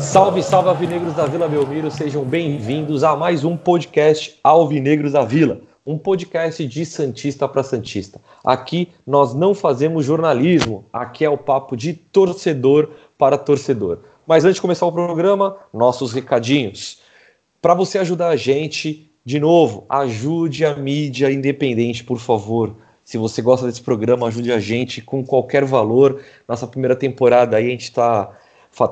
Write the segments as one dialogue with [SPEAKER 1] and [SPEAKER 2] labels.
[SPEAKER 1] Salve, salve Alvinegros da Vila Belmiro, sejam bem-vindos a mais um podcast Alvinegros da Vila, um podcast de Santista para Santista. Aqui nós não fazemos jornalismo, aqui é o papo de torcedor para torcedor. Mas antes de começar o programa, nossos recadinhos. Para você ajudar a gente, de novo, ajude a mídia independente, por favor. Se você gosta desse programa, ajude a gente com qualquer valor. Nossa primeira temporada aí a gente está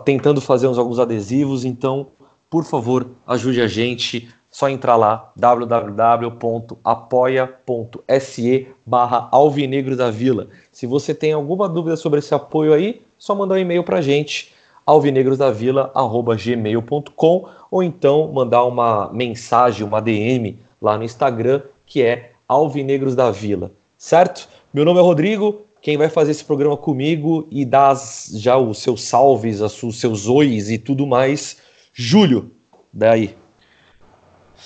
[SPEAKER 1] tentando fazer uns alguns adesivos, então, por favor, ajude a gente. Só entrar lá, www.apoia.se barra Alvinegro da Vila. Se você tem alguma dúvida sobre esse apoio aí, só mandar um e-mail para a gente, alvinegrosdavila.gmail.com ou então mandar uma mensagem, uma DM lá no Instagram, que é Alvinegros da Vila, certo? Meu nome é Rodrigo, quem vai fazer esse programa comigo e dar já os seus salves, os seus ois e tudo mais, Júlio, daí.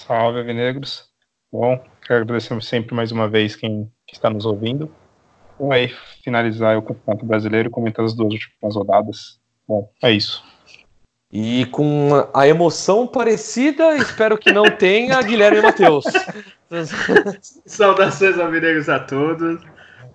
[SPEAKER 2] Salve, Avinegros. Bom, quero agradecer sempre mais uma vez quem está nos ouvindo. Vamos aí finalizar o Campeonato Brasileiro comentando as duas últimas rodadas. Bom, é isso.
[SPEAKER 1] E com a emoção parecida, espero que não tenha, Guilherme e Matheus.
[SPEAKER 3] Saudações, Avinegros, a todos.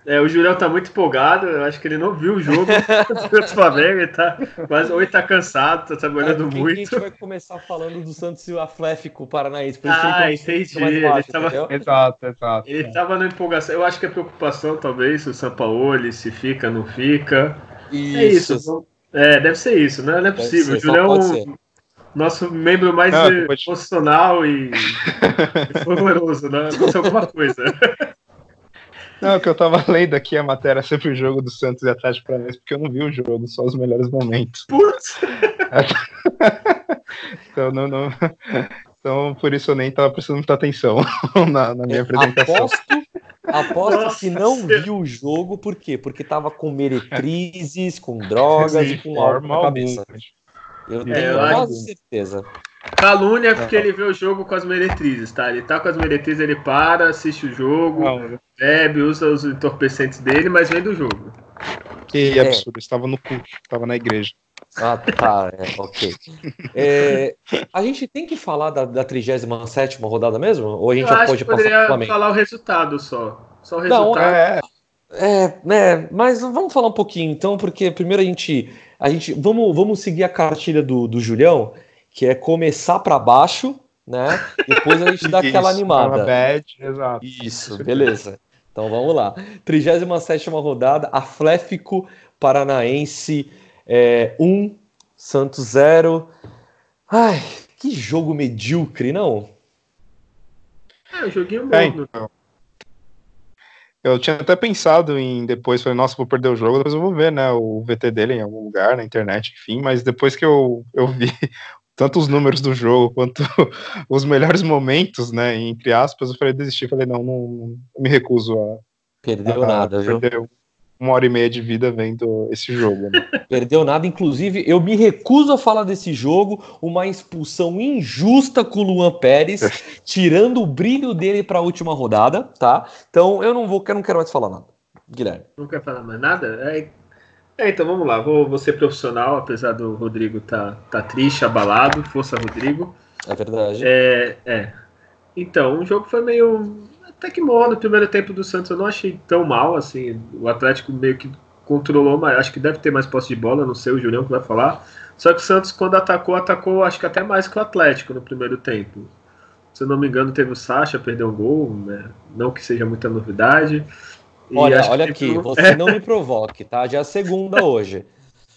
[SPEAKER 3] É, o Julião tá muito empolgado, eu acho que ele não viu o jogo do Flamengo, ele tá quase, ou ele tá cansado, tá trabalhando é muito. A gente
[SPEAKER 1] vai começar falando do Santos e o Atlético Paranaense.
[SPEAKER 3] Por ah, entendi. Baixo, ele tava,
[SPEAKER 2] exato, exato.
[SPEAKER 3] Ele tava na empolgação, eu acho que é preocupação, talvez, o São Paulo, se fica, não fica. Isso. É isso. É, deve ser isso, né? Não é possível. Ser, o Julião é nosso membro mais não, emocional e, e formoso, né? Aconteceu alguma coisa.
[SPEAKER 2] Não, que eu tava lendo aqui a matéria sobre o jogo do Santos e Atlético Paranaense, porque eu não vi o jogo, só os melhores momentos.
[SPEAKER 3] Putz!
[SPEAKER 2] então, não, não, então, por isso eu nem tava prestando muita atenção na, na minha apresentação.
[SPEAKER 1] Aposto, aposto Nossa, que não viu o jogo, por quê? Porque tava com meretrizes, com drogas Sim, e com álcool na cabeça. Eu tenho é, quase certeza.
[SPEAKER 3] Calúnia é porque ele vê o jogo com as meretrizes, tá? Ele tá com as meretrizes, ele para, assiste o jogo, não. bebe, usa os entorpecentes dele, mas vem do jogo.
[SPEAKER 2] Que é. absurdo, estava no culto, estava na igreja.
[SPEAKER 1] Ah, tá, é, ok. É, a gente tem que falar da, da 37 rodada mesmo? Ou a gente
[SPEAKER 3] Eu
[SPEAKER 1] já pode
[SPEAKER 3] passar Flamengo? falar o resultado só. Só o resultado. Não, é,
[SPEAKER 1] é, né, mas vamos falar um pouquinho então, porque primeiro a gente. A gente vamos, vamos seguir a cartilha do, do Julião que é começar para baixo, né? Depois a gente dá aquela animada.
[SPEAKER 2] Bad, exato.
[SPEAKER 1] Isso, beleza. Então vamos lá. 37 rodada, Atlético Paranaense 1, é, um, Santos 0. Ai, que jogo medíocre, não?
[SPEAKER 3] É, joguinho bom. É, então.
[SPEAKER 2] Eu tinha até pensado em depois, falei, nossa, vou perder o jogo, depois eu vou ver, né, o VT dele em algum lugar, na internet, enfim, mas depois que eu, eu vi tanto os números do jogo quanto os melhores momentos, né, entre aspas, eu falei, desistir, falei, não, não, não me recuso a...
[SPEAKER 1] Perdeu a, nada, viu? Perdeu
[SPEAKER 2] uma hora e meia de vida vendo esse jogo. Né?
[SPEAKER 1] Perdeu nada, inclusive eu me recuso a falar desse jogo, uma expulsão injusta com o Luan Pérez, tirando o brilho dele para a última rodada, tá? Então eu não vou, eu não quero mais falar nada. Guilherme.
[SPEAKER 3] Não quer falar mais nada? É, é, então vamos lá, vou, vou ser profissional, apesar do Rodrigo tá, tá triste, abalado. Força, Rodrigo.
[SPEAKER 1] É verdade.
[SPEAKER 3] É, é. Então, o jogo foi meio. Até que morno no primeiro tempo do Santos. Eu não achei tão mal, assim. O Atlético meio que controlou, mas acho que deve ter mais posse de bola, não sei o Julião que vai falar. Só que o Santos, quando atacou, atacou acho que até mais que o Atlético no primeiro tempo. Se eu não me engano, teve o Sacha, perdeu um gol, né? não que seja muita novidade.
[SPEAKER 1] Olha, olha aqui, você não me provoque, tá? Já é segunda hoje.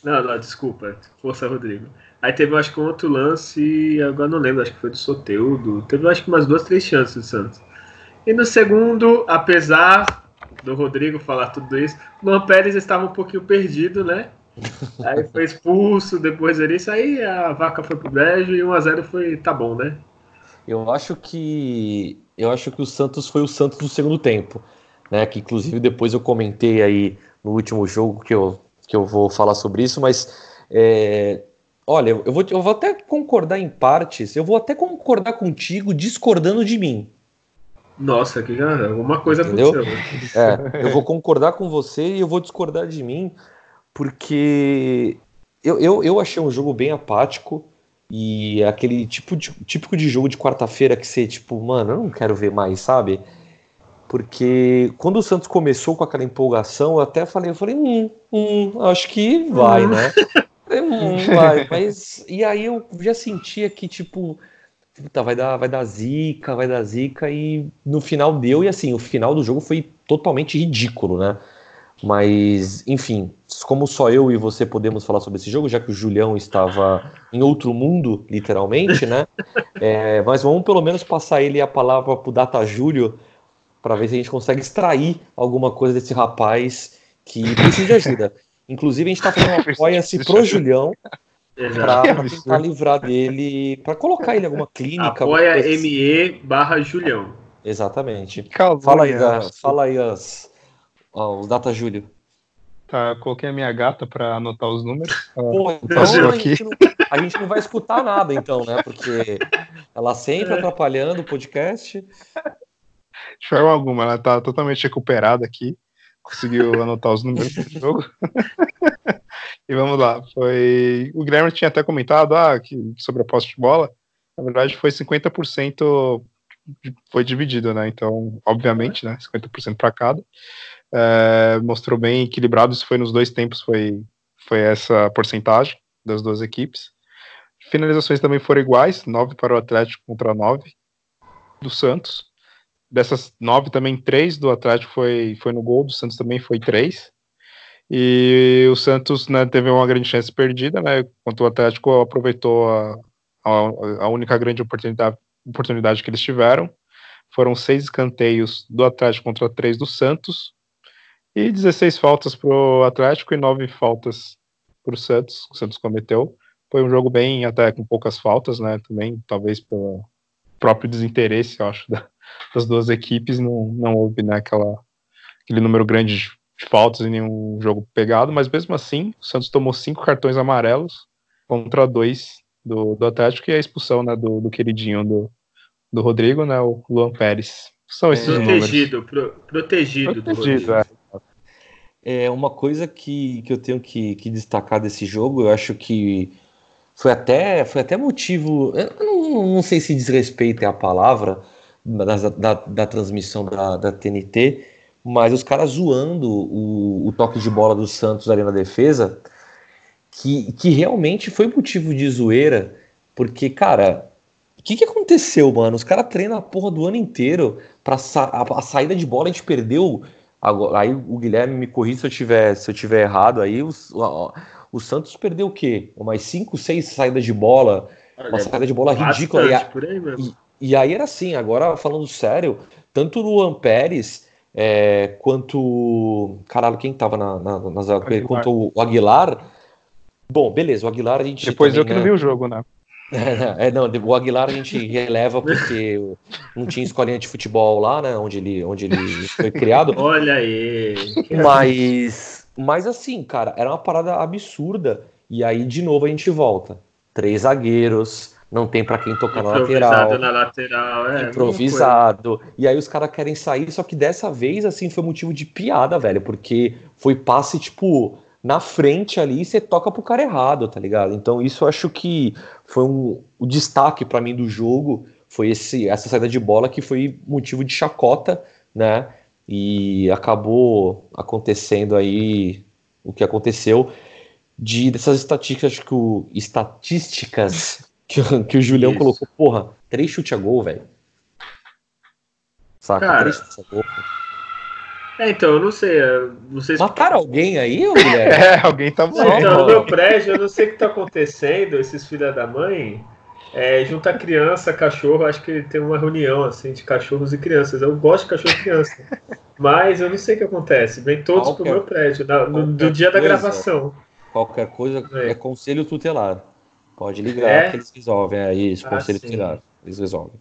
[SPEAKER 3] Não, não, desculpa. Força, Rodrigo. Aí teve, acho que um outro lance, agora não lembro, acho que foi do Soteudo. Teve, acho que umas duas, três chances do Santos. E no segundo, apesar do Rodrigo falar tudo isso, o Luan Pérez estava um pouquinho perdido, né? Aí foi expulso, depois disso, aí a vaca foi pro brejo e 1x0 foi, tá bom, né?
[SPEAKER 1] Eu acho que. Eu acho que o Santos foi o Santos do segundo tempo né? Que inclusive depois eu comentei aí no último jogo que eu que eu vou falar sobre isso, mas é, olha, eu vou, eu vou até concordar em partes, eu vou até concordar contigo discordando de mim.
[SPEAKER 3] Nossa, que já alguma coisa
[SPEAKER 1] Entendeu?
[SPEAKER 3] aconteceu.
[SPEAKER 1] É, eu vou concordar com você e eu vou discordar de mim, porque eu, eu, eu achei um jogo bem apático e aquele tipo de, típico de jogo de quarta-feira que você, tipo, mano, eu não quero ver mais, sabe? Porque quando o Santos começou com aquela empolgação, eu até falei, eu falei, hum, hum, acho que vai,
[SPEAKER 3] Hum.
[SPEAKER 1] né? Falei, hum, vai, mas e aí eu já sentia que, tipo, puta, vai dar, vai dar zica, vai dar zica, e no final deu, e assim, o final do jogo foi totalmente ridículo, né? Mas, enfim, como só eu e você podemos falar sobre esse jogo, já que o Julião estava em outro mundo, literalmente, né? É, mas vamos pelo menos passar ele a palavra pro Data Júlio para ver se a gente consegue extrair alguma coisa desse rapaz que precisa de ajuda. Inclusive, a gente está fazendo um apoia-se pro Julião para tentar livrar dele, para colocar ele em alguma clínica.
[SPEAKER 3] Apoia
[SPEAKER 1] assim.
[SPEAKER 3] ME barra Julião.
[SPEAKER 1] Exatamente.
[SPEAKER 2] Calma,
[SPEAKER 1] Fala aí, da- fala aí as, ó, os Data Júlio.
[SPEAKER 2] Tá, coloquei a minha gata pra anotar os números.
[SPEAKER 1] Pô, então
[SPEAKER 2] passou
[SPEAKER 1] a
[SPEAKER 2] aqui.
[SPEAKER 1] gente, não, a gente não vai escutar nada, então, né? Porque ela sempre atrapalhando o podcast.
[SPEAKER 2] De forma alguma, ela tá totalmente recuperada aqui. Conseguiu anotar os números do jogo. e vamos lá. Foi. O Guilherme tinha até comentado ah, que, sobre a posse de bola. Na verdade, foi 50% de- foi dividido, né? Então, obviamente, né? 50% para cada. É, mostrou bem equilibrado. Isso foi nos dois tempos, foi, foi essa porcentagem das duas equipes. Finalizações também foram iguais, 9 para o Atlético contra 9 do Santos dessas nove também três do Atlético foi, foi no gol, do Santos também foi três. E o Santos né, teve uma grande chance perdida, né? Enquanto o Atlético aproveitou a, a, a única grande oportunidade, oportunidade que eles tiveram. Foram seis escanteios do Atlético contra três do Santos. E 16 faltas para o Atlético e nove faltas para o Santos. O Santos cometeu. Foi um jogo bem, até com poucas faltas, né? Também, talvez pelo próprio desinteresse, eu acho, da, das duas equipes, não, não houve né, aquela, aquele número grande de faltas em nenhum jogo pegado, mas mesmo assim, o Santos tomou cinco cartões amarelos contra dois do, do Atlético e a expulsão né, do, do queridinho do, do Rodrigo, né, o Luan Pérez. São esses números.
[SPEAKER 3] Protegido, pro- protegido, do
[SPEAKER 2] Protegido,
[SPEAKER 3] Rodrigo.
[SPEAKER 2] é.
[SPEAKER 1] É uma coisa que, que eu tenho que, que destacar desse jogo, eu acho que foi até, foi até motivo, eu não, não sei se desrespeito é a palavra da, da, da transmissão da, da TNT, mas os caras zoando o, o toque de bola do Santos ali na defesa, que, que realmente foi motivo de zoeira, porque, cara, o que, que aconteceu, mano? Os caras treinam a porra do ano inteiro pra sa a, a saída de bola a gente perdeu. Agora, aí o Guilherme me corrija se eu tiver, se eu tiver errado aí. os- ó, o Santos perdeu o quê? Umas 5, 6 saídas de bola. Uma saída de bola ridícula. E,
[SPEAKER 3] bastante
[SPEAKER 1] a-
[SPEAKER 3] aí.
[SPEAKER 1] E aí era assim, agora falando sério, tanto o Luan Pérez é, quanto. Caralho, quem tava na, na, na zaga com ele?
[SPEAKER 2] Aguilar.
[SPEAKER 1] Quanto o Aguilar. Bom, beleza, o Aguilar a gente.
[SPEAKER 2] Depois
[SPEAKER 1] também,
[SPEAKER 2] eu que não
[SPEAKER 1] né,
[SPEAKER 2] vi o jogo, né?
[SPEAKER 1] é, não, o Aguilar a gente releva porque não tinha escolinha de futebol lá, né? Onde ele, onde ele foi criado.
[SPEAKER 3] Olha aí.
[SPEAKER 1] Mas, mas assim, cara, era uma parada absurda. E aí, de novo, a gente volta. Três zagueiros, não tem pra quem tocar na lateral.
[SPEAKER 3] Improvisado na lateral. É,
[SPEAKER 1] improvisado. E aí os caras querem sair, só que dessa vez, assim, foi motivo de piada, velho, porque foi passe, tipo, na frente ali e você toca pro cara errado, tá ligado? Então isso eu acho que foi um, o destaque pra mim do jogo, foi esse, essa saída de bola que foi motivo de chacota, né? E acabou acontecendo aí o que aconteceu de dessas estatísticas que o, estatísticas que, o- que o Julião
[SPEAKER 3] Isso.
[SPEAKER 1] colocou, porra, três chute a gol, velho. Saca?
[SPEAKER 3] Cara,
[SPEAKER 1] três chute a gol.
[SPEAKER 3] É, então, eu não sei. Vocês
[SPEAKER 1] Mataram alguém aí, ô Guilherme?
[SPEAKER 2] É, alguém tá voando.
[SPEAKER 3] então, no meu prédio, eu não sei o que tá acontecendo, esses filha da mãe. É, junta criança, cachorro, acho que tem uma reunião assim de cachorros e crianças. Eu gosto de cachorro e criança. Mas eu não sei o que acontece. Vem todos
[SPEAKER 1] Qualquer-
[SPEAKER 3] pro meu prédio, na- no, do dia da
[SPEAKER 1] coisa.
[SPEAKER 3] gravação.
[SPEAKER 1] Qualquer coisa
[SPEAKER 3] É.
[SPEAKER 1] é conselho tutelar. Pode ligar
[SPEAKER 3] É?
[SPEAKER 1] que eles resolvem. É isso,
[SPEAKER 3] Ah,
[SPEAKER 1] conselho
[SPEAKER 3] sim.
[SPEAKER 1] Eles resolvem.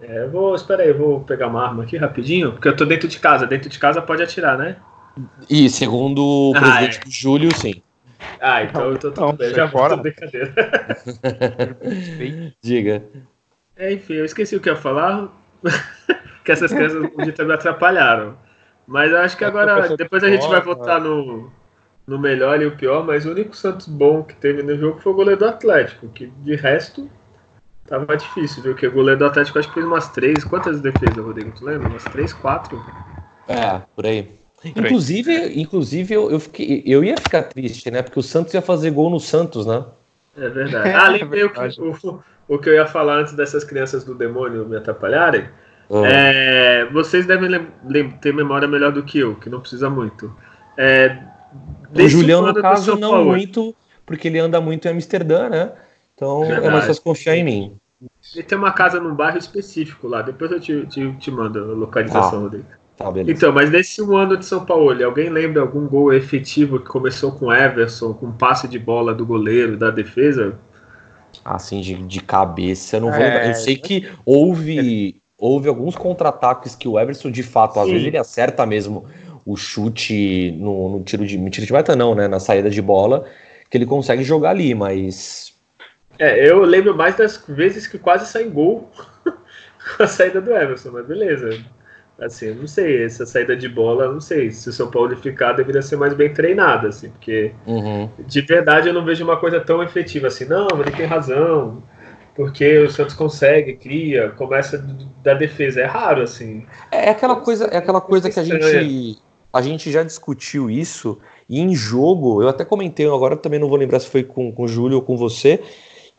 [SPEAKER 3] É, eu vou, espera aí, eu vou pegar uma arma aqui rapidinho, porque eu tô dentro de casa. Dentro de casa pode atirar, né?
[SPEAKER 1] E segundo o
[SPEAKER 3] Ah,
[SPEAKER 1] presidente
[SPEAKER 3] é.
[SPEAKER 1] do Júlio, sim.
[SPEAKER 3] Ah, então eu tô tudo
[SPEAKER 2] Não,
[SPEAKER 3] bem. Já
[SPEAKER 2] fora.
[SPEAKER 3] volto brincadeira.
[SPEAKER 1] Diga.
[SPEAKER 3] É, enfim, eu esqueci o que eu ia falar. que essas crianças um dia me atrapalharam. Mas eu acho que
[SPEAKER 2] É,
[SPEAKER 3] agora, depois a gente vai votar no, no melhor e o pior, mas o único Santos bom que teve no jogo foi o goleiro do Atlético, que de resto tava difícil, viu? Que o goleiro do Atlético acho que fez umas três. Quantas defesas, Rodrigo? Tu lembra? Umas três, quatro?
[SPEAKER 1] É, por aí. Inclusive, inclusive eu, eu, fiquei, eu ia ficar triste, né? Porque o Santos ia fazer gol no Santos, né?
[SPEAKER 3] É verdade. Ah, lembrei o, que,
[SPEAKER 2] verdade.
[SPEAKER 3] o, o que eu ia falar antes dessas crianças do demônio me atrapalharem.
[SPEAKER 1] Ah,
[SPEAKER 3] É, vocês devem lem- lem- ter memória melhor do que eu, que não precisa muito. É,
[SPEAKER 1] o Julião, no caso, não
[SPEAKER 3] Paulo.
[SPEAKER 1] muito, porque ele anda muito em Amsterdã, né? Então é mais fácil confiar em mim.
[SPEAKER 3] Ele tem uma casa num bairro específico lá. Depois eu te, te, te mando a localização dele.
[SPEAKER 1] Tá, beleza.
[SPEAKER 3] Então, mas nesse um ano de São Paulo, alguém lembra algum gol efetivo que começou com Everson, com passe de bola do goleiro, da defesa?
[SPEAKER 1] Assim, de, de cabeça, eu não vou
[SPEAKER 2] É,
[SPEAKER 1] lembrar. Eu sei que houve, houve alguns contra-ataques que o Everson, de fato, às
[SPEAKER 3] Sim.
[SPEAKER 1] vezes ele acerta mesmo o chute no, no tiro de. no tiro de meta, não, né? Na saída de bola, que ele consegue jogar ali, mas.
[SPEAKER 3] É, eu lembro mais das vezes que quase sai gol com a saída do Everson, mas beleza. Assim, eu não sei, essa saída de bola, não sei. Se o São Paulo ficar, deveria ser mais bem treinada, assim, porque
[SPEAKER 1] Uhum.
[SPEAKER 3] de verdade eu não vejo uma coisa tão efetiva assim. Não, ele tem razão, porque o Santos consegue, cria, começa da defesa. É raro, assim.
[SPEAKER 1] É aquela coisa, é aquela coisa que a gente, a gente já discutiu isso e em jogo, eu até comentei agora, também não vou lembrar se foi com, com o Júlio ou com você,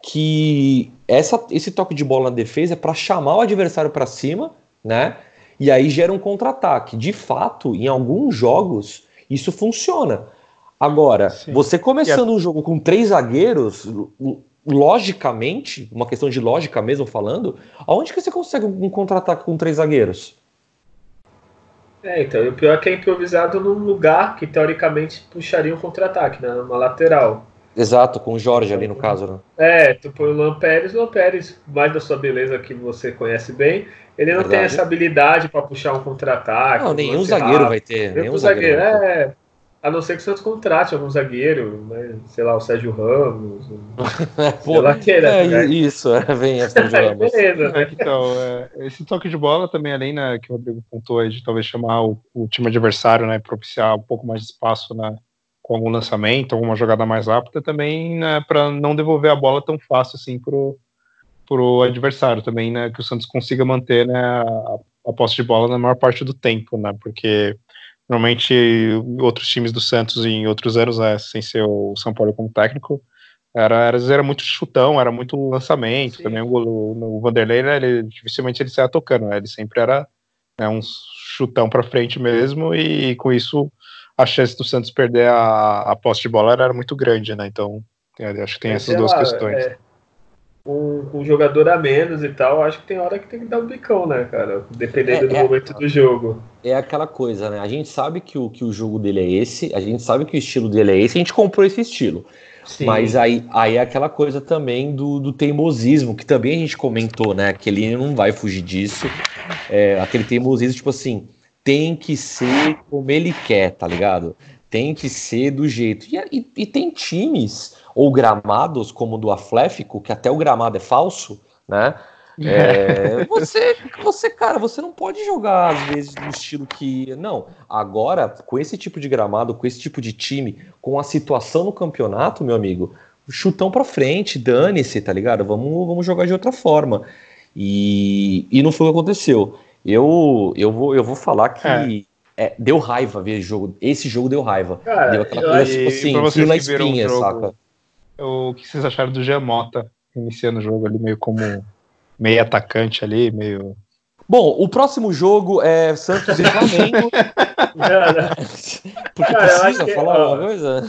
[SPEAKER 1] que essa, esse toque de bola na defesa é para chamar o adversário para cima, né? E aí gera um contra-ataque. De fato, em alguns jogos isso funciona. Agora,
[SPEAKER 2] Sim.
[SPEAKER 1] você começando um jogo com três zagueiros, lo- logicamente, uma questão de lógica mesmo falando, aonde que você consegue um contra-ataque com três zagueiros?
[SPEAKER 3] É, então, e o pior é que é improvisado num lugar que teoricamente puxaria um contra-ataque, né? Numa lateral.
[SPEAKER 1] Exato, com o Jorge ali no caso, né?
[SPEAKER 3] É, tu põe o Luan Pérez, o Luan Pérez, mais da sua beleza que você conhece bem, ele não tem
[SPEAKER 1] Verdade.
[SPEAKER 3] essa habilidade para puxar um contra-ataque.
[SPEAKER 1] Não,
[SPEAKER 3] um
[SPEAKER 1] nenhum zagueiro
[SPEAKER 3] rápido.
[SPEAKER 1] vai ter.
[SPEAKER 3] Nenhum zagueiro,
[SPEAKER 1] zagueiro.
[SPEAKER 3] é. A não ser que o Santos contrate algum zagueiro, né? sei lá, o Sérgio Ramos, o-
[SPEAKER 1] É,
[SPEAKER 3] sei lá que
[SPEAKER 1] é,
[SPEAKER 3] né?
[SPEAKER 1] isso, é, vem essa de Ramos.
[SPEAKER 3] Beleza, né?
[SPEAKER 2] Então, é, esse toque de bola também, além né, que o Rodrigo pontuou aí, de talvez chamar o, o time adversário, né, propiciar um pouco mais de espaço né, com algum lançamento, alguma jogada mais rápida, também né, para não devolver a bola tão fácil assim pro, pro adversário, também né, que o Santos consiga manter né, a, a posse de bola na maior parte do tempo, né, porque normalmente outros times do Santos em outros anos, né, sem ser o São Paulo como técnico, era, era, era muito chutão, era muito lançamento.
[SPEAKER 3] Sim.
[SPEAKER 2] Também o, o, o Vanderlei, né, ele, dificilmente ele saia tocando, né, ele sempre era né, um chutão para frente mesmo, e com isso a chance do Santos perder a, a posse de bola era, era muito grande, né? Então, acho que tem essas duas
[SPEAKER 3] lá,
[SPEAKER 2] questões.
[SPEAKER 3] é, um, um jogador a menos e tal, acho que tem hora que tem que dar um bicão, né, cara? Dependendo
[SPEAKER 1] É,
[SPEAKER 3] do
[SPEAKER 1] é.
[SPEAKER 3] momento do jogo.
[SPEAKER 1] É aquela coisa, né? A gente sabe que o, que o jogo dele é esse, a gente sabe que o estilo dele é esse, a gente comprou esse estilo.
[SPEAKER 3] Sim.
[SPEAKER 1] Mas aí, aí é aquela coisa também do, do teimosismo, que também a gente comentou, né? Que ele não vai fugir disso. É, aquele teimosismo, tipo assim, tem que ser como ele quer, tá ligado? Tem que ser do jeito. E, e, e tem times ou gramados, como o do Atlético, que até o gramado é falso, né? É, você, você, cara, você não pode jogar às vezes no estilo que. Não, agora, com esse tipo de gramado, com esse tipo de time, com a situação no campeonato, meu amigo, chutão pra frente, dane-se, tá ligado? Vamos, vamos jogar de outra forma. E, e não foi o que aconteceu. Eu, eu, vou, eu vou falar que
[SPEAKER 2] É.
[SPEAKER 1] é, deu raiva ver jogo. Esse jogo deu raiva.
[SPEAKER 3] Cara,
[SPEAKER 1] deu aquela coisa, tipo assim, fio na espinha,
[SPEAKER 2] jogo,
[SPEAKER 1] saca?
[SPEAKER 2] O que vocês acharam do Giamota iniciando o jogo ali, meio como meio atacante ali, meio.
[SPEAKER 1] Bom, o próximo jogo é Santos e Flamengo. Porque
[SPEAKER 3] Cara, eu acho
[SPEAKER 1] precisa
[SPEAKER 3] que-
[SPEAKER 1] falar
[SPEAKER 3] ó,
[SPEAKER 1] uma coisa?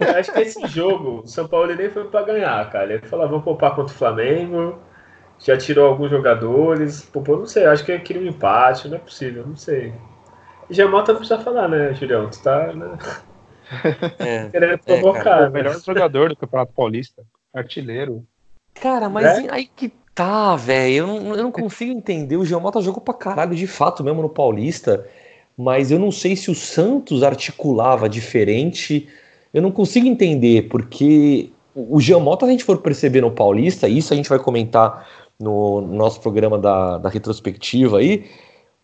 [SPEAKER 3] Eu acho que esse jogo, o São Paulo nem foi pra ganhar, cara. Ele falou, "Ah, vamos poupar contra o Flamengo. Já tirou alguns jogadores. Poupou, não sei, acho que ele queria um empate, não é possível, não sei. E Jamota não precisa falar, né, Julião? Tu tá né,
[SPEAKER 1] É.
[SPEAKER 3] querendo
[SPEAKER 1] É,
[SPEAKER 3] provocar.
[SPEAKER 1] cara,
[SPEAKER 2] o melhor jogador do Campeonato Paulista, artilheiro.
[SPEAKER 1] Cara, mas
[SPEAKER 3] É?
[SPEAKER 1] aí que tá, velho. Eu não, eu não consigo entender. O Giamota jogou pra caralho de fato mesmo no Paulista. mas eu não sei se o Santos articulava diferente. Eu não consigo entender, porque o Giamota, se a gente for perceber no Paulista, isso a gente vai comentar no nosso programa da, da retrospectiva aí,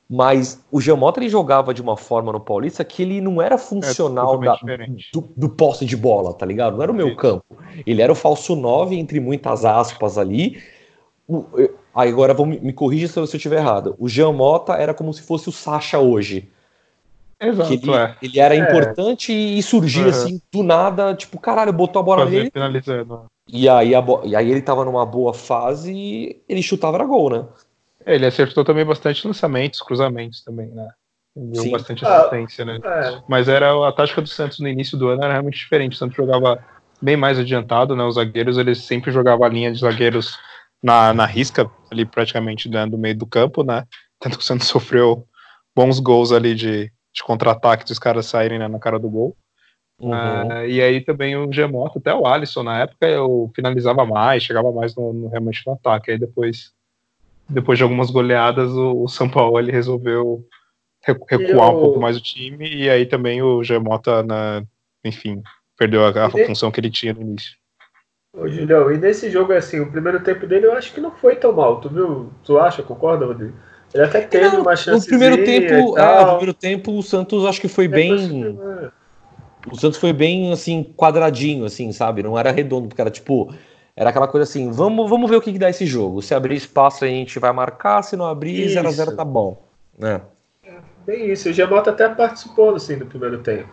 [SPEAKER 1] mas o Giamota ele jogava de uma forma no Paulista que ele não era funcional é, da, do, do, posse de bola, tá ligado? Não era o meu campo. Ele era o falso 9, entre muitas aspas ali. O, aí agora vou, me corrija se eu estiver errado. O Giamota era como se fosse o Sacha hoje. Exato, ele, é. ele era é. importante e surgia uhum. assim do nada, tipo, caralho, botou a bola nele. Finalizando. E aí, a, e aí ele tava numa boa fase e ele chutava era gol, né?
[SPEAKER 2] É, ele acertou também bastante lançamentos, cruzamentos também, né? Deu Sim. bastante assistência, ah, né? É. Mas era a tática do Santos no início do ano era realmente diferente. O Santos jogava bem mais adiantado, né? Os zagueiros, eles sempre jogavam a linha de zagueiros na, na risca, ali praticamente dentro do meio do campo, né? Tanto que o Santos sofreu bons gols ali de, de contra-ataque dos caras saírem né, na cara do gol. Uhum. Uh, e aí também o Gemoto, até o Alisson, na época eu finalizava mais, chegava mais no, no, realmente no ataque. Aí depois depois de algumas goleadas, o, o São Paulo ele resolveu recuar eu... um pouco mais o time, e aí também o Gemota, na, enfim, perdeu a, a função que ele tinha no início.
[SPEAKER 3] Ô, Julião, e nesse jogo, assim, o primeiro tempo dele eu acho que não foi tão mal, tu viu? Tu acha, concorda, Rodrigo? Ele até teve não, uma chance.
[SPEAKER 1] No primeiro tempo, é, no primeiro tempo, o Santos acho que foi é, bem. O Santos foi bem assim, quadradinho, assim, sabe? Não era redondo, porque era tipo era aquela coisa assim, vamos, vamos ver o que, que dá esse jogo. Se abrir espaço a gente vai marcar, se não abrir, 0x0 tá bom. Né?
[SPEAKER 3] É, bem isso, o Giamota até participou assim, do primeiro tempo.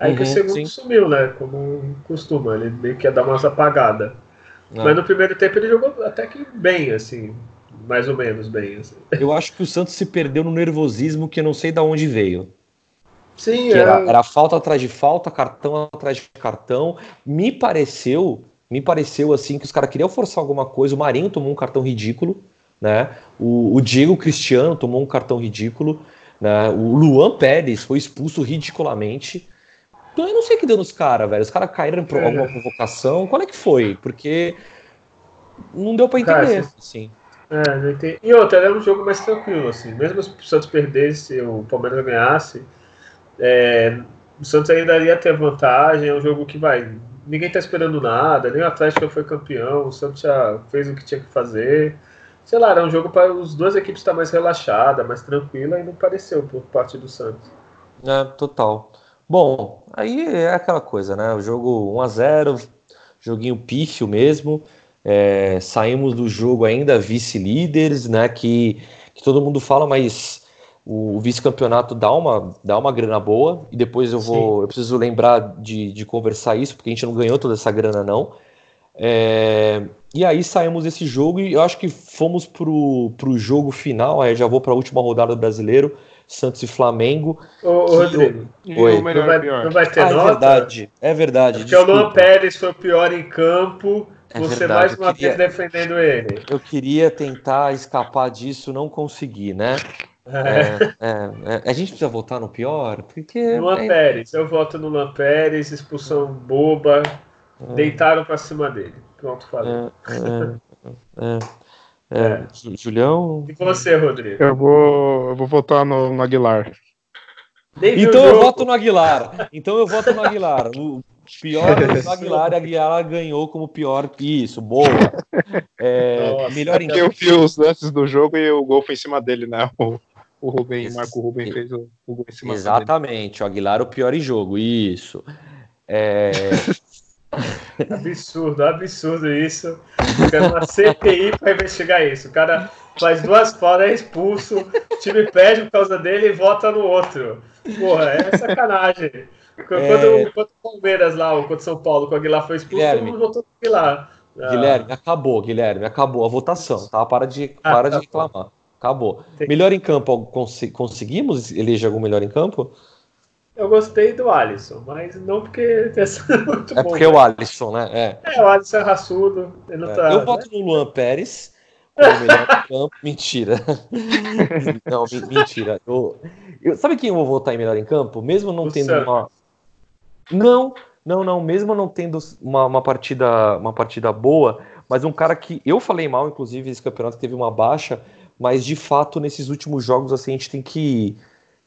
[SPEAKER 3] Aí uhum, que o segundo sim. sumiu, né? Como costuma, ele meio que ia dar umas apagadas. Ah. Mas no primeiro tempo ele jogou até que bem, assim, mais ou menos bem. Assim.
[SPEAKER 1] Eu acho que o Santos se perdeu no nervosismo que eu não sei de onde veio.
[SPEAKER 3] Sim,
[SPEAKER 1] era, era falta atrás de falta, cartão atrás de cartão. Me pareceu me pareceu assim que os caras queriam forçar alguma coisa. O Marinho tomou um cartão ridículo, né? O, o Diego Cristiano tomou um cartão ridículo, né? O Luan Pérez foi expulso ridiculamente. Então eu não sei o que deu nos caras, velho. Os caras caíram por é. alguma provocação. Qual é que foi? Porque não deu para entender, cara, assim.
[SPEAKER 3] É. E outra, era um jogo mais tranquilo, assim. Mesmo se o Santos perdesse, o Palmeiras ganhasse, é, o Santos ainda iria ter vantagem. É um jogo que vai ninguém tá esperando nada, nem o Atlético foi campeão, o Santos já fez o que tinha que fazer. Sei lá, era um jogo para as duas equipes estar mais relaxada, mais tranquila, e não pareceu por parte do Santos.
[SPEAKER 1] É, total. Bom, aí é aquela coisa, né? O jogo 1 a 0 joguinho pífio mesmo. É, saímos do jogo ainda vice-líderes, né? Que, que todo mundo fala, mas o vice-campeonato dá uma, dá uma grana boa, e depois eu vou. Sim. Eu preciso lembrar de, de conversar isso, porque a gente não ganhou toda essa grana, não. É, e aí saímos desse jogo e eu acho que fomos pro, pro jogo final. Aí já vou para a última rodada do brasileiro, Santos e Flamengo.
[SPEAKER 3] Ô, ô Rodrigo,
[SPEAKER 1] Oi.
[SPEAKER 3] Não, vai, não vai ter ah,
[SPEAKER 1] é nota? É verdade, é verdade.
[SPEAKER 3] Porque o Luan Pérez foi o pior em campo. É você verdade, mais uma queria, vez defendendo ele.
[SPEAKER 1] Eu queria tentar escapar disso, não consegui, né? É, é, é, a gente precisa votar no pior, porque.
[SPEAKER 3] Luan é... Pérez, eu voto no Luan Pérez, expulsão boba, é. deitaram pra cima dele. Pronto, falei.
[SPEAKER 1] É, Julião.
[SPEAKER 3] E você, Rodrigo?
[SPEAKER 2] Eu vou, eu vou votar no, no Aguilar.
[SPEAKER 1] então eu voto no Aguilar. Então eu voto no Aguilar. O pior é o Aguilar e Aguilar ganhou como pior. Isso, boa.
[SPEAKER 2] É, melhor em Eu vi os lances do jogo e o gol foi em cima dele, né? O, o Rubem, Marco Rubem fez o, o gol em cima
[SPEAKER 1] Exatamente, dele. o Aguilar o pior em jogo, isso. É...
[SPEAKER 3] absurdo, absurdo isso. Fica uma CPI para investigar isso. O cara faz duas faltas, é expulso, o time perde por causa dele e vota no outro. Porra, é sacanagem. Quando, é... quando o Palmeiras lá, quando São Paulo, com o Aguilar foi expulso, Guilherme. todo mundo votou no Aguilar.
[SPEAKER 1] Ah. Guilherme, acabou, Guilherme, acabou a votação, tá? Para de, ah, para tá de reclamar. Acabou. Tem... Melhor em campo, cons conseguimos eleger algum melhor em campo?
[SPEAKER 3] Eu gostei do Alisson, mas não porque
[SPEAKER 1] é muito É bom, porque né? o Alisson, né?
[SPEAKER 3] É. é, o Alisson é raçudo. É.
[SPEAKER 1] Tá, eu né? voto no Luan Pérez como melhor em campo. Mentira. não, mentira. Eu, eu, sabe quem eu vou votar em melhor em campo? Mesmo não o tendo Santos. uma. Não, não, não, mesmo não tendo uma, uma, partida, uma partida boa, mas um cara que eu falei mal, inclusive, esse campeonato teve uma baixa, mas de fato, nesses últimos jogos, assim, a gente tem que,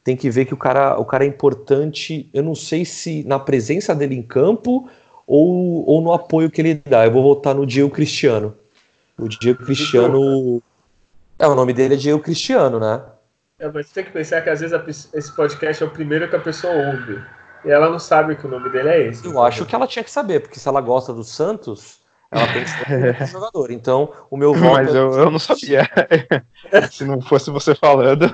[SPEAKER 1] tem que ver que o cara, o cara é importante. Eu não sei se na presença dele em campo ou, ou no apoio que ele dá. Eu vou voltar no Diego Cristiano. O Diego Cristiano. É, o nome dele é Diego Cristiano, né?
[SPEAKER 3] É, mas você tem que pensar que às vezes esse podcast é o primeiro que a pessoa ouve. E ela não sabe que o nome dele é esse.
[SPEAKER 1] Eu acho que ela tinha que saber, porque se ela gosta do Santos, ela tem que ser um jogador. Então, o meu voto.
[SPEAKER 2] Mas eu, eu não sabia. se não fosse você falando.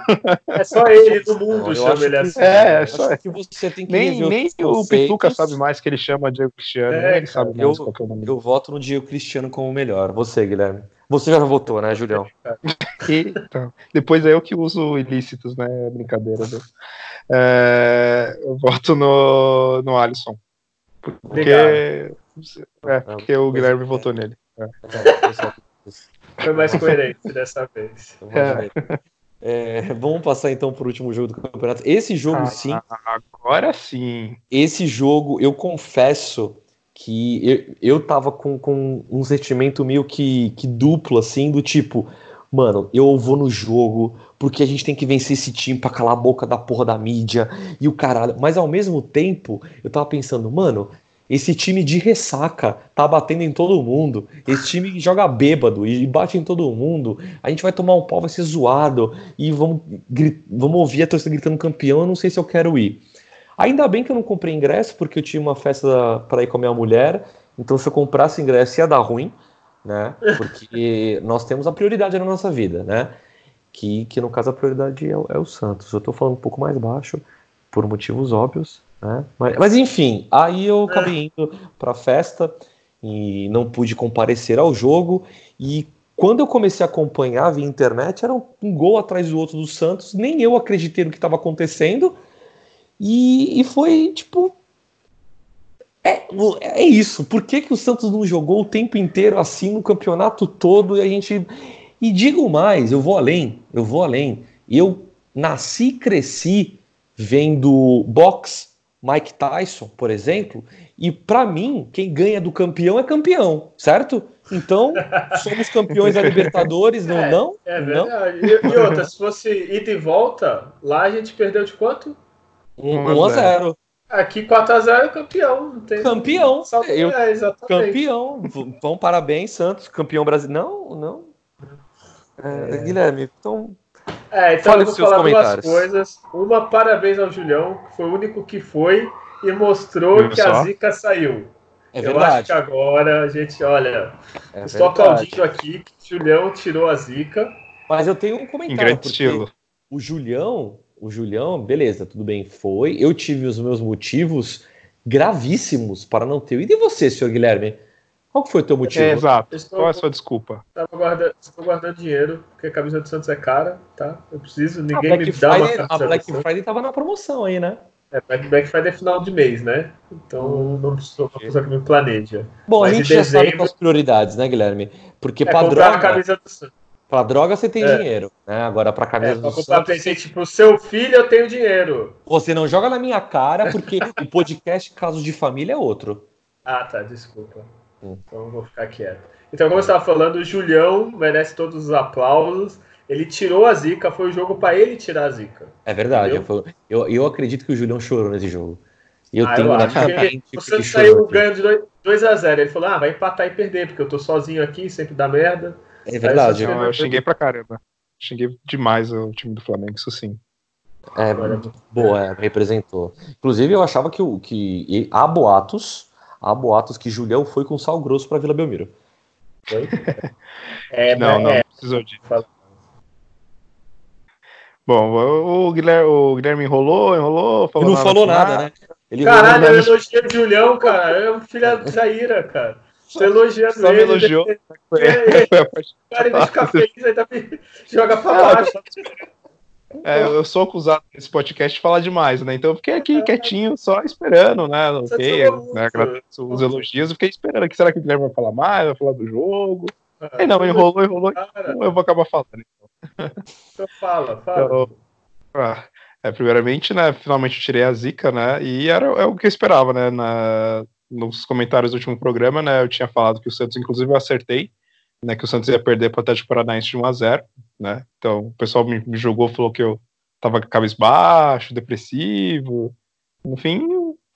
[SPEAKER 3] É só ele do mundo, chama ele assim.
[SPEAKER 2] É, é só
[SPEAKER 1] que você tem que
[SPEAKER 2] nem nem o Pituca sabe mais que ele chama Diego Cristiano. É, ele sabe
[SPEAKER 1] eu, qual é o nome. Eu voto no Diego Cristiano como melhor. Você, Guilherme. Você já votou, né, Julião?
[SPEAKER 2] Eita. Depois é eu que uso ilícitos, né? Brincadeira. Né? É, eu voto no, no Alisson. Porque, é, porque o Guilherme votou nele. É.
[SPEAKER 3] Foi mais coerente dessa vez.
[SPEAKER 1] É. É, vamos passar então para o último jogo do campeonato. Esse jogo, ah, sim.
[SPEAKER 2] Agora sim.
[SPEAKER 1] Esse jogo, eu confesso que eu, eu tava com, com um sentimento meio que, que duplo, assim, do tipo, mano, eu vou no jogo porque a gente tem que vencer esse time pra calar a boca da porra da mídia e o caralho. Mas ao mesmo tempo, eu tava pensando, mano, esse time de ressaca tá batendo em todo mundo. Esse time joga bêbado e bate em todo mundo. A gente vai tomar um pau, vai ser zoado. E vamos, vamos ouvir a torcida gritando campeão. Eu não sei se eu quero ir. Ainda bem que eu não comprei ingresso, porque eu tinha uma festa para ir com a minha mulher. Então, se eu comprasse ingresso, ia dar ruim, né? Porque nós temos a prioridade na nossa vida, né? Que, que no caso a prioridade é, é o Santos. Eu estou falando um pouco mais baixo, por motivos óbvios, né? Mas, mas enfim, aí eu acabei indo para a festa e não pude comparecer ao jogo. E quando eu comecei a acompanhar via internet, era um, um gol atrás do outro do Santos. Nem eu acreditei no que estava acontecendo. E, e foi tipo. É, é isso. Por que, que o Santos não jogou o tempo inteiro assim no campeonato todo e a gente. E digo mais, eu vou além, eu vou além. Eu nasci e cresci vendo boxe, Mike Tyson, por exemplo, e para mim, quem ganha do campeão é campeão, certo? Então, somos campeões da Libertadores, não?
[SPEAKER 3] É,
[SPEAKER 1] não?
[SPEAKER 3] É verdade. Não? E, e outra, se fosse ida e volta, lá a gente perdeu de quanto?
[SPEAKER 1] 1 a 0
[SPEAKER 3] Aqui 4x0 campeão. Não tem...
[SPEAKER 1] Campeão.
[SPEAKER 3] Eu, é, exatamente.
[SPEAKER 1] Campeão. Bom, parabéns, Santos. Campeão brasileiro. Não, não. É, é. Guilherme, então.
[SPEAKER 3] É, então Fale eu vou falar duas coisas. Uma, parabéns ao Julião, que foi o único que foi e mostrou Viu que só? a zica saiu.
[SPEAKER 1] É verdade. Eu acho
[SPEAKER 3] que agora a gente, olha, é estou aplaudindo aqui que o Julião tirou a zica.
[SPEAKER 1] Mas eu tenho um comentário. Em grande estilo. O Julião, o Julião, beleza, tudo bem, foi. Eu tive os meus motivos gravíssimos para não ter. E você, senhor Guilherme? Qual foi o teu motivo? É,
[SPEAKER 2] exato. Estou, Qual é a sua desculpa?
[SPEAKER 3] Estava guardando, estou guardando dinheiro, porque a camisa do Santos é cara, tá? Eu preciso, ninguém me dá uma
[SPEAKER 1] camisa A Black Friday estava na promoção aí, né?
[SPEAKER 3] É, Black Friday é final de mês, né? Então hum, não sou uma pessoa que me planeja.
[SPEAKER 1] Bom, Mas a gente dezembro... já sabe as prioridades, né, Guilherme? Porque é, padrão. a camisa do Santos. Pra droga você tem é. dinheiro, né? Agora pra camisa é,
[SPEAKER 3] do pra comprar presente pro seu filho eu tenho dinheiro.
[SPEAKER 1] Você não joga na minha cara porque o podcast Casos de Família é outro.
[SPEAKER 3] Ah, tá, desculpa. Hum. Então eu vou ficar quieto. Então, como eu estava falando, o Julião merece todos os aplausos. Ele tirou a zica, foi o jogo para ele tirar a zica.
[SPEAKER 1] É verdade. Eu, eu, eu, acredito que o Julião chorou nesse jogo. Eu ah, tenho
[SPEAKER 3] eu na mente O Santos saiu ganhando de 2 a 0 Ele falou: ah, vai empatar e perder, porque eu tô sozinho aqui, sempre dá merda.
[SPEAKER 2] É verdade. Eu, eu xinguei pra caramba. Xinguei demais o time do Flamengo, isso sim.
[SPEAKER 1] É, boa, é, representou. Inclusive, eu achava que, que há boatos, há boatos que Julião foi com sal grosso para Vila Belmiro.
[SPEAKER 2] É, não, não, é, precisou disso. Bom, o Guilherme, o Guilherme enrolou, enrolou,
[SPEAKER 1] falou Ele não falou nada, né?
[SPEAKER 3] Ele Caralho, eu elogiei o Julião, cara. É um filho da ira, cara. Tô elogiando
[SPEAKER 2] Só
[SPEAKER 3] ele.
[SPEAKER 2] me elogiou.
[SPEAKER 3] É, é, foi a parte cara, ele fica feliz, aí tá, joga pra baixo.
[SPEAKER 2] É, eu sou acusado nesse podcast de falar demais, né? Então eu fiquei aqui quietinho, só esperando, né? Ok, né? Agradeço os elogios, eu fiquei esperando aqui. Será que o Guilherme vai falar mais? Vai falar do jogo? Ah, aí não, enrolou, enrolou. Então eu vou acabar falando.
[SPEAKER 3] Então, então fala, fala. Então,
[SPEAKER 2] ah, é, primeiramente, né? Finalmente eu tirei a zica, né? E era é o que eu esperava, né? Na, nos comentários do último programa, né, eu tinha falado que o Santos, inclusive, eu acertei, né, que o Santos ia perder para o Atlético Paranaense de 1 a 0 né, então o pessoal me, me julgou, falou que eu tava cabisbaixo, depressivo. Enfim,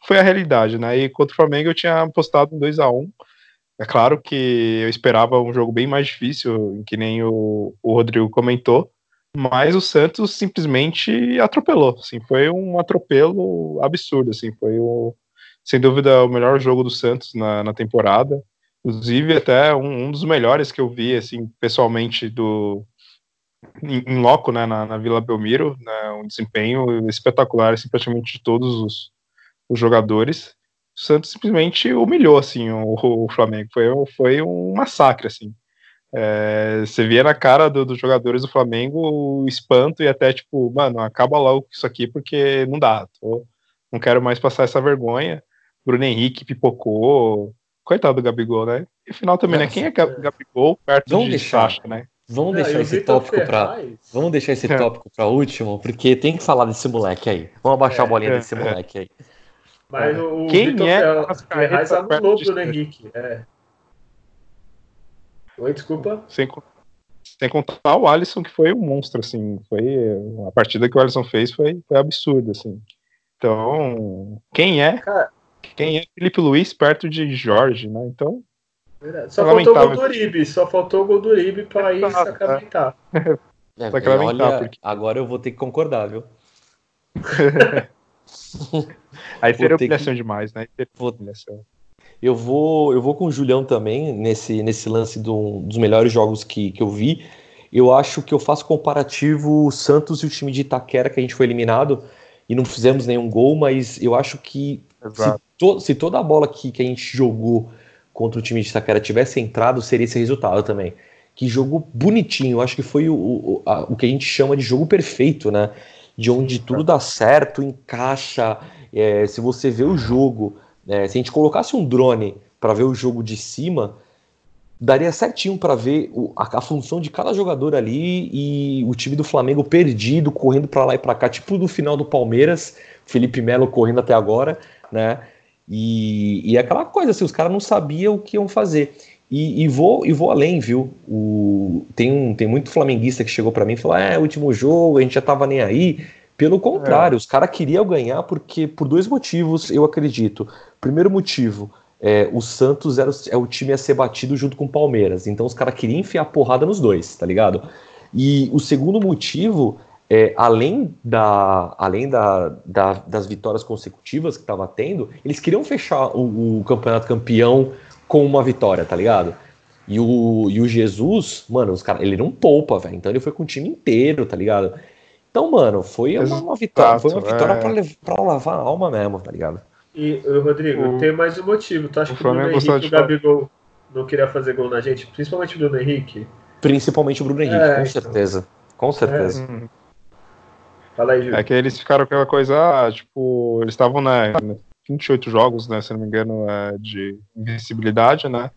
[SPEAKER 2] foi a realidade, né? E contra o Flamengo eu tinha apostado em 2 a 1 É claro que eu esperava um jogo bem mais difícil, que nem o, o Rodrigo comentou, mas o Santos simplesmente atropelou, assim, foi um atropelo absurdo, assim, foi o, sem dúvida o melhor jogo do Santos na, na temporada, inclusive até um, um, dos melhores que eu vi, assim, pessoalmente do em, loco, né, na, na Vila Belmiro, né, um desempenho espetacular, assim, praticamente de todos os, os jogadores. O Santos simplesmente humilhou assim o, o Flamengo. Foi, foi um massacre assim. É, você via na cara do, dos jogadores do Flamengo o espanto e até tipo, mano, acaba logo isso aqui porque não dá. Tô, não quero mais passar essa vergonha. Bruno Henrique pipocou. Coitado do Gabigol, né? E final também, né? Quem é Gabigol perto
[SPEAKER 1] Vamos
[SPEAKER 2] de
[SPEAKER 1] deixar.
[SPEAKER 2] Sacha, né?
[SPEAKER 1] Vamos deixar esse tópico para Vamos deixar esse é. tópico para último, porque tem que falar desse moleque aí. Vamos abaixar é, a bolinha é, desse moleque aí.
[SPEAKER 3] Mas é. o
[SPEAKER 2] Quem
[SPEAKER 3] Vitor
[SPEAKER 2] é
[SPEAKER 3] Ferraz anulou o Bruno Henrique. É. Oi, desculpa.
[SPEAKER 2] Sem, sem contar o Alisson, que foi um monstro, assim. Foi, a partida que o Alisson fez foi, foi absurda, assim. Então, quem é? Cara, quem é Felipe Luiz perto de Jorge, né? Então.
[SPEAKER 3] Só faltou o gol do Uribe, só faltou o gol do Uribe para ir sacramentar.
[SPEAKER 1] É, olha, porque... Agora eu vou ter que concordar, viu?
[SPEAKER 2] Aí seria humilhação que... demais, né?
[SPEAKER 1] Vou... Eu vou, eu vou com o Julião também nesse, nesse lance do, dos melhores jogos que, que eu vi. Eu acho que eu faço comparativo o Santos e o time de Itaquera, que a gente foi eliminado e não fizemos nenhum gol, mas eu acho que se, to, se, toda a bola que, que a gente jogou contra o time de Itaquera tivesse entrado, seria esse resultado também. Que jogo bonitinho, eu acho que foi o, o, a, o que a gente chama de jogo perfeito, né? De onde tudo dá certo, encaixa, é, se você vê o jogo, é, se a gente colocasse um drone para ver o jogo de cima, daria certinho para ver o, a, a, função de cada jogador ali e o time do Flamengo perdido, correndo para lá e para cá, tipo do final do Palmeiras, Felipe Melo correndo até agora, né? E, e é aquela coisa, assim, os caras não sabiam o que iam fazer. E, e, vou, e vou além, viu? O, tem, um, tem muito flamenguista que chegou para mim e falou: é, último jogo, a gente já tava nem aí. Pelo contrário, é. os caras queriam ganhar porque por dois motivos, eu acredito. Primeiro motivo, é, o Santos era é o time a ser batido junto com o Palmeiras. Então os caras queriam enfiar porrada nos dois, tá ligado? E o segundo motivo é, além, da, além da, da, das vitórias consecutivas que estava tendo, eles queriam fechar o, o, campeonato campeão com uma vitória, tá ligado? E o, e o Jesus, mano, os cara, ele não poupa, velho. Então ele foi com o time inteiro, tá ligado? Então, mano, foi uma, uma vitória, foi uma vitória é. pra, pra lavar a alma mesmo, tá ligado?
[SPEAKER 3] E, Rodrigo, o, tem mais um motivo. Tu acha que o Bruno Henrique e o Gabigol não queria fazer gol na gente? Principalmente o Bruno Henrique?
[SPEAKER 1] Principalmente o Bruno Henrique, é, com então. certeza. Com certeza. É.
[SPEAKER 3] Fala aí.
[SPEAKER 2] É que eles ficaram com aquela coisa, ah, tipo, eles estavam, né, 28 jogos, né, se não me engano, é, de invencibilidade, né,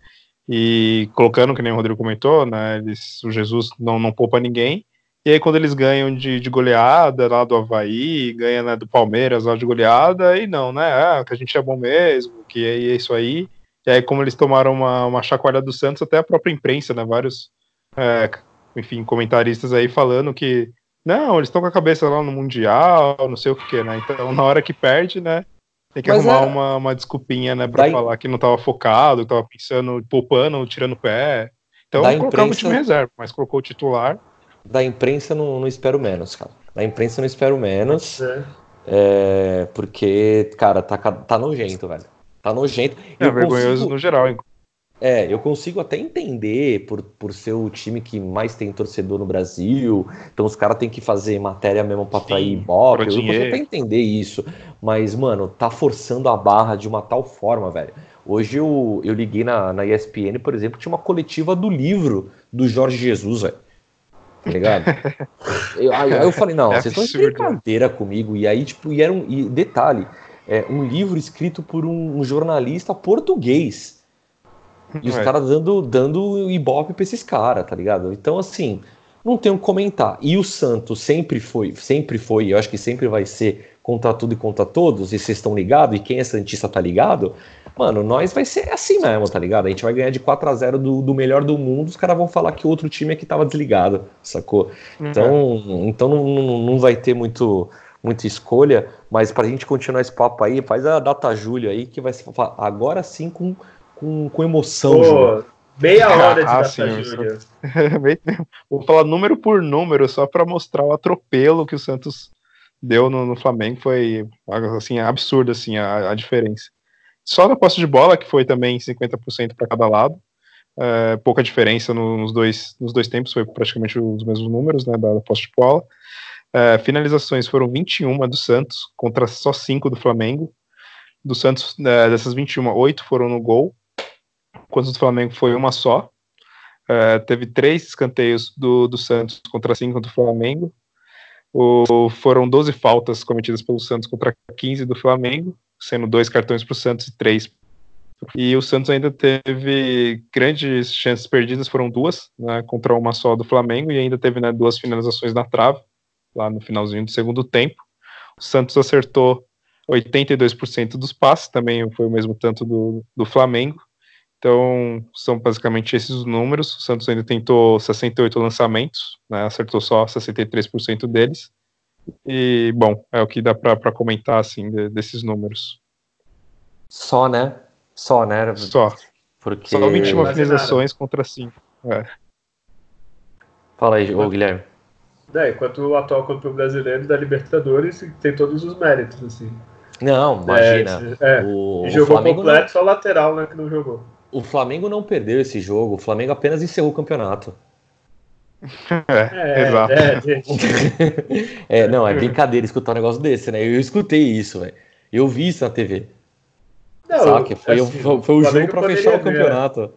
[SPEAKER 2] e colocando, que nem o Rodrigo comentou, né, eles, o Jesus não, não poupa ninguém, e aí, quando eles ganham de, de goleada lá do Havaí, ganha né, do Palmeiras lá de goleada, aí não, né? Ah, que a gente é bom mesmo, que é, é isso aí. E aí, como eles tomaram uma, uma chacoalha do Santos, até a própria imprensa, né? Vários, é, enfim, comentaristas aí falando que não, eles estão com a cabeça lá no Mundial, não sei o que, né? Então, na hora que perde, né? Tem que Mas arrumar é... uma, uma desculpinha, né? Pra da falar que não tava focado, tava pensando, poupando, tirando o pé. Então, da colocava imprensa... o time reserva, mas colocou o titular
[SPEAKER 1] da imprensa não, não espero menos, cara. Da imprensa não espero menos. É. É, porque, cara, tá, tá nojento, velho. Tá nojento.
[SPEAKER 2] É eu vergonhoso consigo, no geral, hein?
[SPEAKER 1] É, eu consigo até entender por, por ser o time que mais tem torcedor no Brasil, então os caras têm que fazer matéria mesmo pra atrair ibope, eu consigo até entender isso, mas, mano, tá forçando a barra de uma tal forma, velho. Hoje eu, eu liguei na, na ESPN, por exemplo, tinha uma coletiva do livro do Jorge Jesus, velho tá ligado? eu, aí, eu falei, não, é vocês estão de brincadeira comigo. E aí, tipo, e era um. E detalhe, é um livro escrito por um, um jornalista português. E os é. caras dando, dando ibope pra esses caras, tá ligado? Então, assim, não tenho o que comentar. E o Santos sempre foi, sempre foi, eu acho que sempre vai ser contra tudo e contra todos, e vocês estão ligados, e quem é Santista tá ligado, Mano, nós vai ser assim mesmo, tá ligado? A gente vai ganhar de 4 a 0 do, do melhor do mundo, os caras vão falar que o outro time é que tava desligado, sacou? Uhum. Então, então não, não, não vai ter muito, muita escolha, mas pra gente continuar esse papo aí, faz a data julho aí, que vai ser agora sim com, com, com emoção, Pô,
[SPEAKER 3] Meia hora de ah, data sim, julho.
[SPEAKER 2] Vou falar número por número, só para mostrar o atropelo que o Santos deu no, no Flamengo, foi assim, absurdo assim, a, a diferença. Só na posse de bola, que foi também 50% para cada lado. É, pouca diferença no, nos, dois, nos dois tempos, foi praticamente os mesmos números né, da, da posse de bola. É, finalizações foram 21 do Santos contra só 5 do Flamengo. Do Santos, é, dessas 21, 8 foram no gol, enquanto do Flamengo foi uma só. É, teve três escanteios do, do Santos contra 5 do Flamengo. O, foram 12 faltas cometidas pelo Santos contra 15 do Flamengo, sendo dois cartões para o Santos e três. E o Santos ainda teve grandes chances perdidas, foram duas, né, contra uma só do Flamengo, e ainda teve né, duas finalizações na trave lá no finalzinho do segundo tempo. O Santos acertou 82% dos passes, também foi o mesmo tanto do, do Flamengo. Então, são basicamente esses os números. O Santos ainda tentou 68 lançamentos, né, acertou só 63% deles. E, bom, é o que dá para comentar, assim, de, desses números.
[SPEAKER 1] Só, né? Só, né?
[SPEAKER 2] Só. Porque... Só 21 finalizações contra 5. É.
[SPEAKER 1] Fala aí, ô, Guilherme.
[SPEAKER 3] É, enquanto o atual campeão brasileiro da Libertadores tem todos os méritos, assim.
[SPEAKER 1] Não, imagina.
[SPEAKER 3] É, é. O, jogou o completo, não... só lateral, né, que não jogou.
[SPEAKER 1] O Flamengo não perdeu esse jogo, o Flamengo apenas encerrou o campeonato.
[SPEAKER 2] É, é exato.
[SPEAKER 1] É, é, não, é brincadeira escutar um negócio desse, né? Eu escutei isso, velho. Eu vi isso na TV. Não, Saca? Foi, assim, foi, foi o jogo para fechar o campeonato.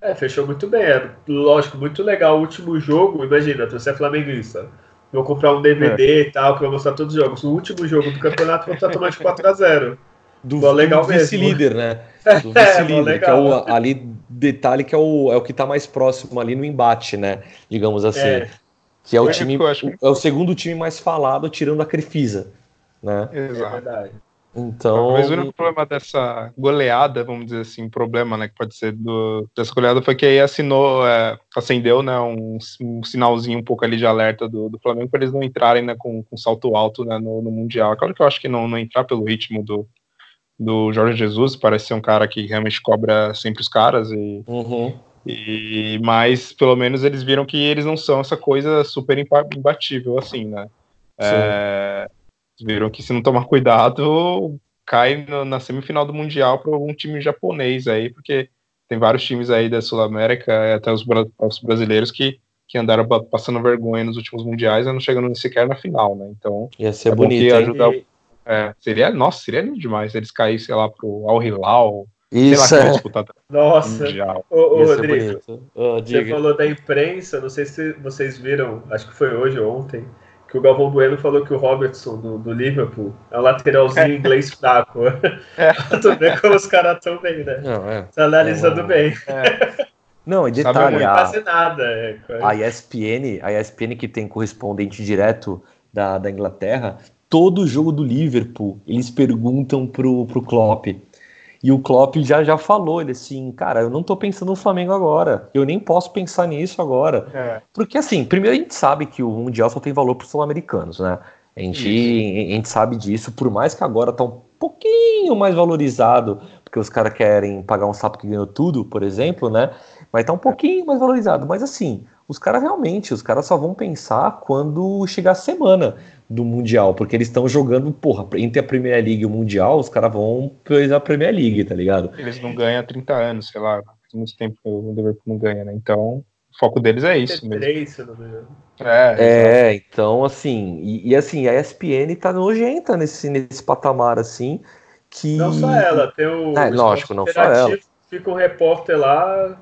[SPEAKER 3] É, fechou muito bem. É, lógico, muito legal. O último jogo, imagina, você é flamenguista. Vou comprar um DVD é. e tal, que vai mostrar todos os jogos. O último jogo do campeonato vou estar tomando de 4x0.
[SPEAKER 1] Do, legal do vice-líder, né? Do vice-líder, é, que é o, ali, detalhe que é o, é o que está mais próximo ali no embate, né? Digamos assim. É. Que é o time, é o segundo time mais falado, tirando a Crefisa, né?
[SPEAKER 2] Exato. É verdade. Então. Mas o único problema dessa goleada, vamos dizer assim, problema, né, que pode ser do, dessa goleada foi que aí assinou, é, acendeu, né, um, um, sinalzinho um pouco ali de alerta do, do Flamengo para eles não entrarem, né, com, com salto alto, né, no, no mundial. Claro que eu acho que não, não entrar pelo ritmo do, do Jorge Jesus, parece ser um cara que realmente cobra sempre os caras e,
[SPEAKER 1] uhum.
[SPEAKER 2] e mas pelo menos eles viram que eles não são essa coisa super imbatível assim, né? É, viram que se não tomar cuidado cai no, na semifinal do mundial para algum time japonês aí, porque tem vários times aí da Sul América, até os, os brasileiros que que andaram passando vergonha nos últimos mundiais e não chegando sequer na final, né? Então,
[SPEAKER 1] ia ser é bonito. Ajudar,
[SPEAKER 2] é, seria, nossa, seria lindo demais se eles caíssem, sei lá, pro Al Hilal.
[SPEAKER 1] Isso
[SPEAKER 3] sei lá, é. disputar Nossa, ô, ô Rodrigo, você falou da imprensa, não sei se vocês viram, acho que foi hoje ou ontem, que o Galvão Bueno falou que o Robertson do, do Liverpool é um lateralzinho é. inglês fraco. É. tu vê como os caras estão bem, né? Não, é. Tá analisando é. bem. É.
[SPEAKER 1] Não, e detalhe,
[SPEAKER 3] não a, nada, é,
[SPEAKER 1] a ESPN, a ESPN que tem correspondente direto da, da Inglaterra, todo jogo do Liverpool, eles perguntam pro, pro Klopp. E o Klopp já, já falou, ele assim, cara, eu não tô pensando no Flamengo agora. Eu nem posso pensar nisso agora. É. Porque, assim, primeiro a gente sabe que o Mundial só tem valor pros sul-americanos, né? A gente, a gente sabe disso, por mais que agora tá um pouquinho mais valorizado, porque os caras querem pagar um sapo que ganhou tudo, por exemplo, né? Vai estar tá um pouquinho mais valorizado. Mas assim, os caras realmente, os caras só vão pensar quando chegar a semana do Mundial, porque eles estão jogando, porra, entre a Premier League e o Mundial, os caras vão priorizar a Premier League, tá ligado?
[SPEAKER 2] Eles não ganham há 30 anos, sei lá, faz muito tempo que o Liverpool não ganha, né? Então, o foco deles é isso mesmo.
[SPEAKER 1] É, é então, assim, e, e, assim, a ESPN tá nojenta nesse, nesse patamar, assim, que...
[SPEAKER 3] Não só ela, tem o...
[SPEAKER 1] É, lógico, não só ela.
[SPEAKER 3] Fica um repórter lá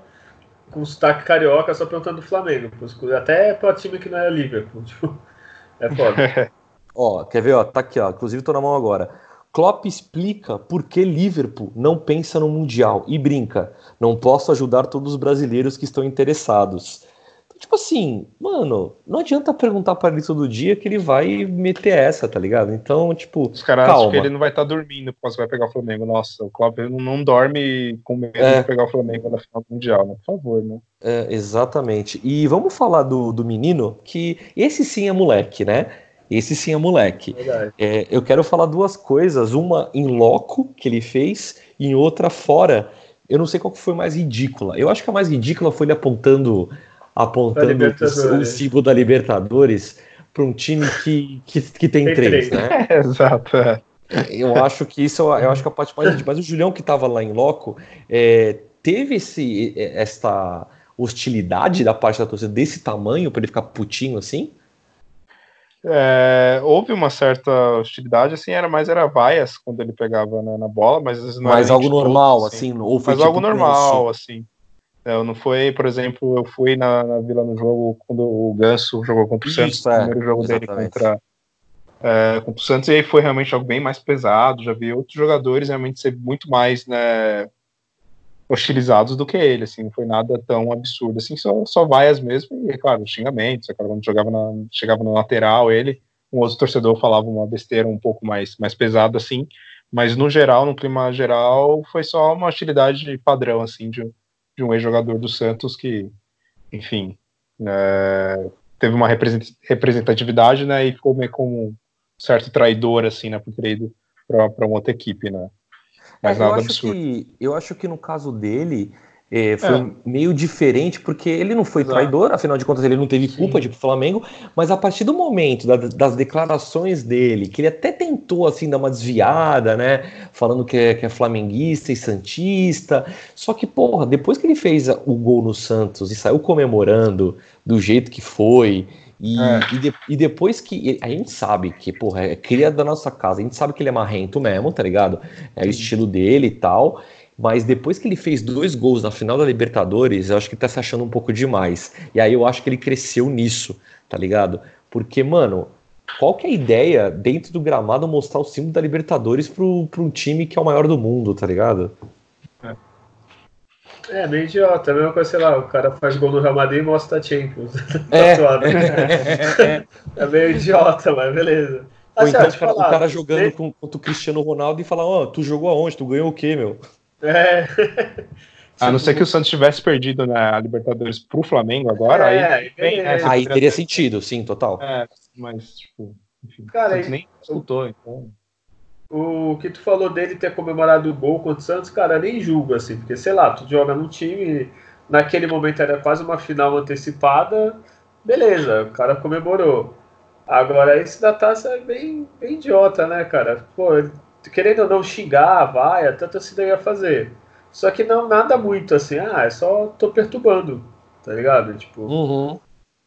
[SPEAKER 3] com sotaque carioca só perguntando do Flamengo, até para time que não é Liverpool, tipo, é foda.
[SPEAKER 1] Ó, quer ver? Ó, tá aqui, ó. Inclusive tô na mão agora. Klopp explica por que Liverpool não pensa no Mundial e brinca. Não posso ajudar todos os brasileiros que estão interessados. Tipo assim, mano, não adianta perguntar para ele todo dia que ele vai meter essa, tá ligado? Então, tipo,
[SPEAKER 2] Os caras acham que ele não vai estar dormindo quando vai pegar o Flamengo. Nossa, o Klopp não, dorme com medo
[SPEAKER 1] É.
[SPEAKER 2] de pegar o Flamengo na final do Mundial, né? Por favor, né?
[SPEAKER 1] É, exatamente. E vamos falar do, do menino, que esse sim é moleque, né? Esse sim é moleque. É, eu quero falar duas coisas, uma em loco que ele fez e em outra fora. Eu não sei qual que foi mais ridícula. Eu acho que a mais ridícula foi ele apontando apontando o, símbolo da Libertadores para um time que, que, que tem,
[SPEAKER 3] Tem
[SPEAKER 1] três,
[SPEAKER 3] três.
[SPEAKER 1] né?
[SPEAKER 2] Exato. é.
[SPEAKER 1] Eu acho que isso eu acho que é a parte mais ridícula. Mas o Julião que estava lá em loco é, teve esse esta hostilidade da parte da torcida desse tamanho para ele ficar putinho assim?
[SPEAKER 2] É, houve uma certa hostilidade, assim, era mais era vaias quando ele pegava na, na bola, mas não era
[SPEAKER 1] Mas algo
[SPEAKER 2] todos,
[SPEAKER 1] normal, assim, ou foi
[SPEAKER 2] Mas
[SPEAKER 1] tipo
[SPEAKER 2] algo normal, assim. É, Eu não foi, por exemplo, eu fui na, na Vila no jogo quando o Ganso jogou contra o
[SPEAKER 1] Isso,
[SPEAKER 2] Santos,
[SPEAKER 1] é,
[SPEAKER 2] o primeiro jogo dele
[SPEAKER 1] exatamente.
[SPEAKER 2] contra, é, contra o Santos, e aí foi realmente algo bem mais pesado. Já vi outros jogadores realmente ser muito mais né, hostilizados do que ele, assim, não foi nada tão absurdo, assim, só, só vaias mesmo, e, é claro, xingamentos, é claro, quando jogava na, chegava na lateral, ele, um outro torcedor falava uma besteira um pouco mais, mais pesada, assim, mas no geral, no clima geral, foi só uma hostilidade padrão, assim, de, de um ex-jogador do Santos que, enfim, é, teve uma represent- representatividade, né, e ficou meio como um certo traidor, assim, né, por ter ido para uma outra equipe, né, mas
[SPEAKER 1] É, eu,
[SPEAKER 2] nada
[SPEAKER 1] acho
[SPEAKER 2] absurdo.
[SPEAKER 1] que, eu acho que no caso dele é, foi
[SPEAKER 2] É.
[SPEAKER 1] meio diferente, porque ele não foi
[SPEAKER 2] Exato.
[SPEAKER 1] traidor, afinal de contas ele não teve
[SPEAKER 2] Sim.
[SPEAKER 1] culpa de ir pro Flamengo, mas a partir do momento da- das declarações dele, que ele até tentou assim dar uma desviada, né, falando que é, que é flamenguista e santista, só que porra, depois que ele fez o gol no Santos e saiu comemorando do jeito que foi, e,
[SPEAKER 2] É.
[SPEAKER 1] e, de- e depois que. A gente sabe que, porra, é cria da nossa casa, a gente sabe que ele é marrento mesmo, tá ligado? É o estilo dele e tal. Mas depois que ele fez dois gols na final da Libertadores, eu acho que ele tá se achando um pouco demais. E aí eu acho que ele cresceu nisso, tá ligado? Porque, mano, qual que é a ideia dentro do gramado mostrar o símbolo da Libertadores pro, pro um time que é o maior do mundo, tá ligado?
[SPEAKER 3] É, meio idiota. A mesma coisa, sei lá, o cara faz gol no Real Madrid e mostra a Champions.
[SPEAKER 1] É.
[SPEAKER 3] Tatuado. é meio idiota, mas beleza.
[SPEAKER 1] Ou
[SPEAKER 3] Assim,
[SPEAKER 1] então
[SPEAKER 3] ó,
[SPEAKER 1] o cara, o
[SPEAKER 3] falar,
[SPEAKER 1] cara jogando com, contra o Cristiano Ronaldo e falar, ó, tu jogou aonde? Tu ganhou o quê, meu?
[SPEAKER 3] É,
[SPEAKER 2] A não ser que o Santos tivesse perdido na Libertadores pro Flamengo agora,
[SPEAKER 3] É,
[SPEAKER 2] aí,
[SPEAKER 3] aí
[SPEAKER 2] bem, né,
[SPEAKER 1] Aí
[SPEAKER 2] você
[SPEAKER 1] teria sentido, sim, total.
[SPEAKER 2] É, mas, tipo, enfim,
[SPEAKER 3] Cara,
[SPEAKER 2] o Santos
[SPEAKER 3] aí-
[SPEAKER 2] nem disputou, então.
[SPEAKER 3] o que tu falou dele ter comemorado o gol contra o Santos, cara, nem julgo, assim, porque, sei lá, tu joga num time, naquele momento era quase uma final antecipada, beleza, o cara comemorou. Agora, esse da taça é bem, bem idiota, né, cara? Pô, querendo ou não xingar, vai, a torcida ia fazer. Só que não, nada muito, assim, ah, é só tô perturbando, tá ligado? Tipo,
[SPEAKER 1] Uhum.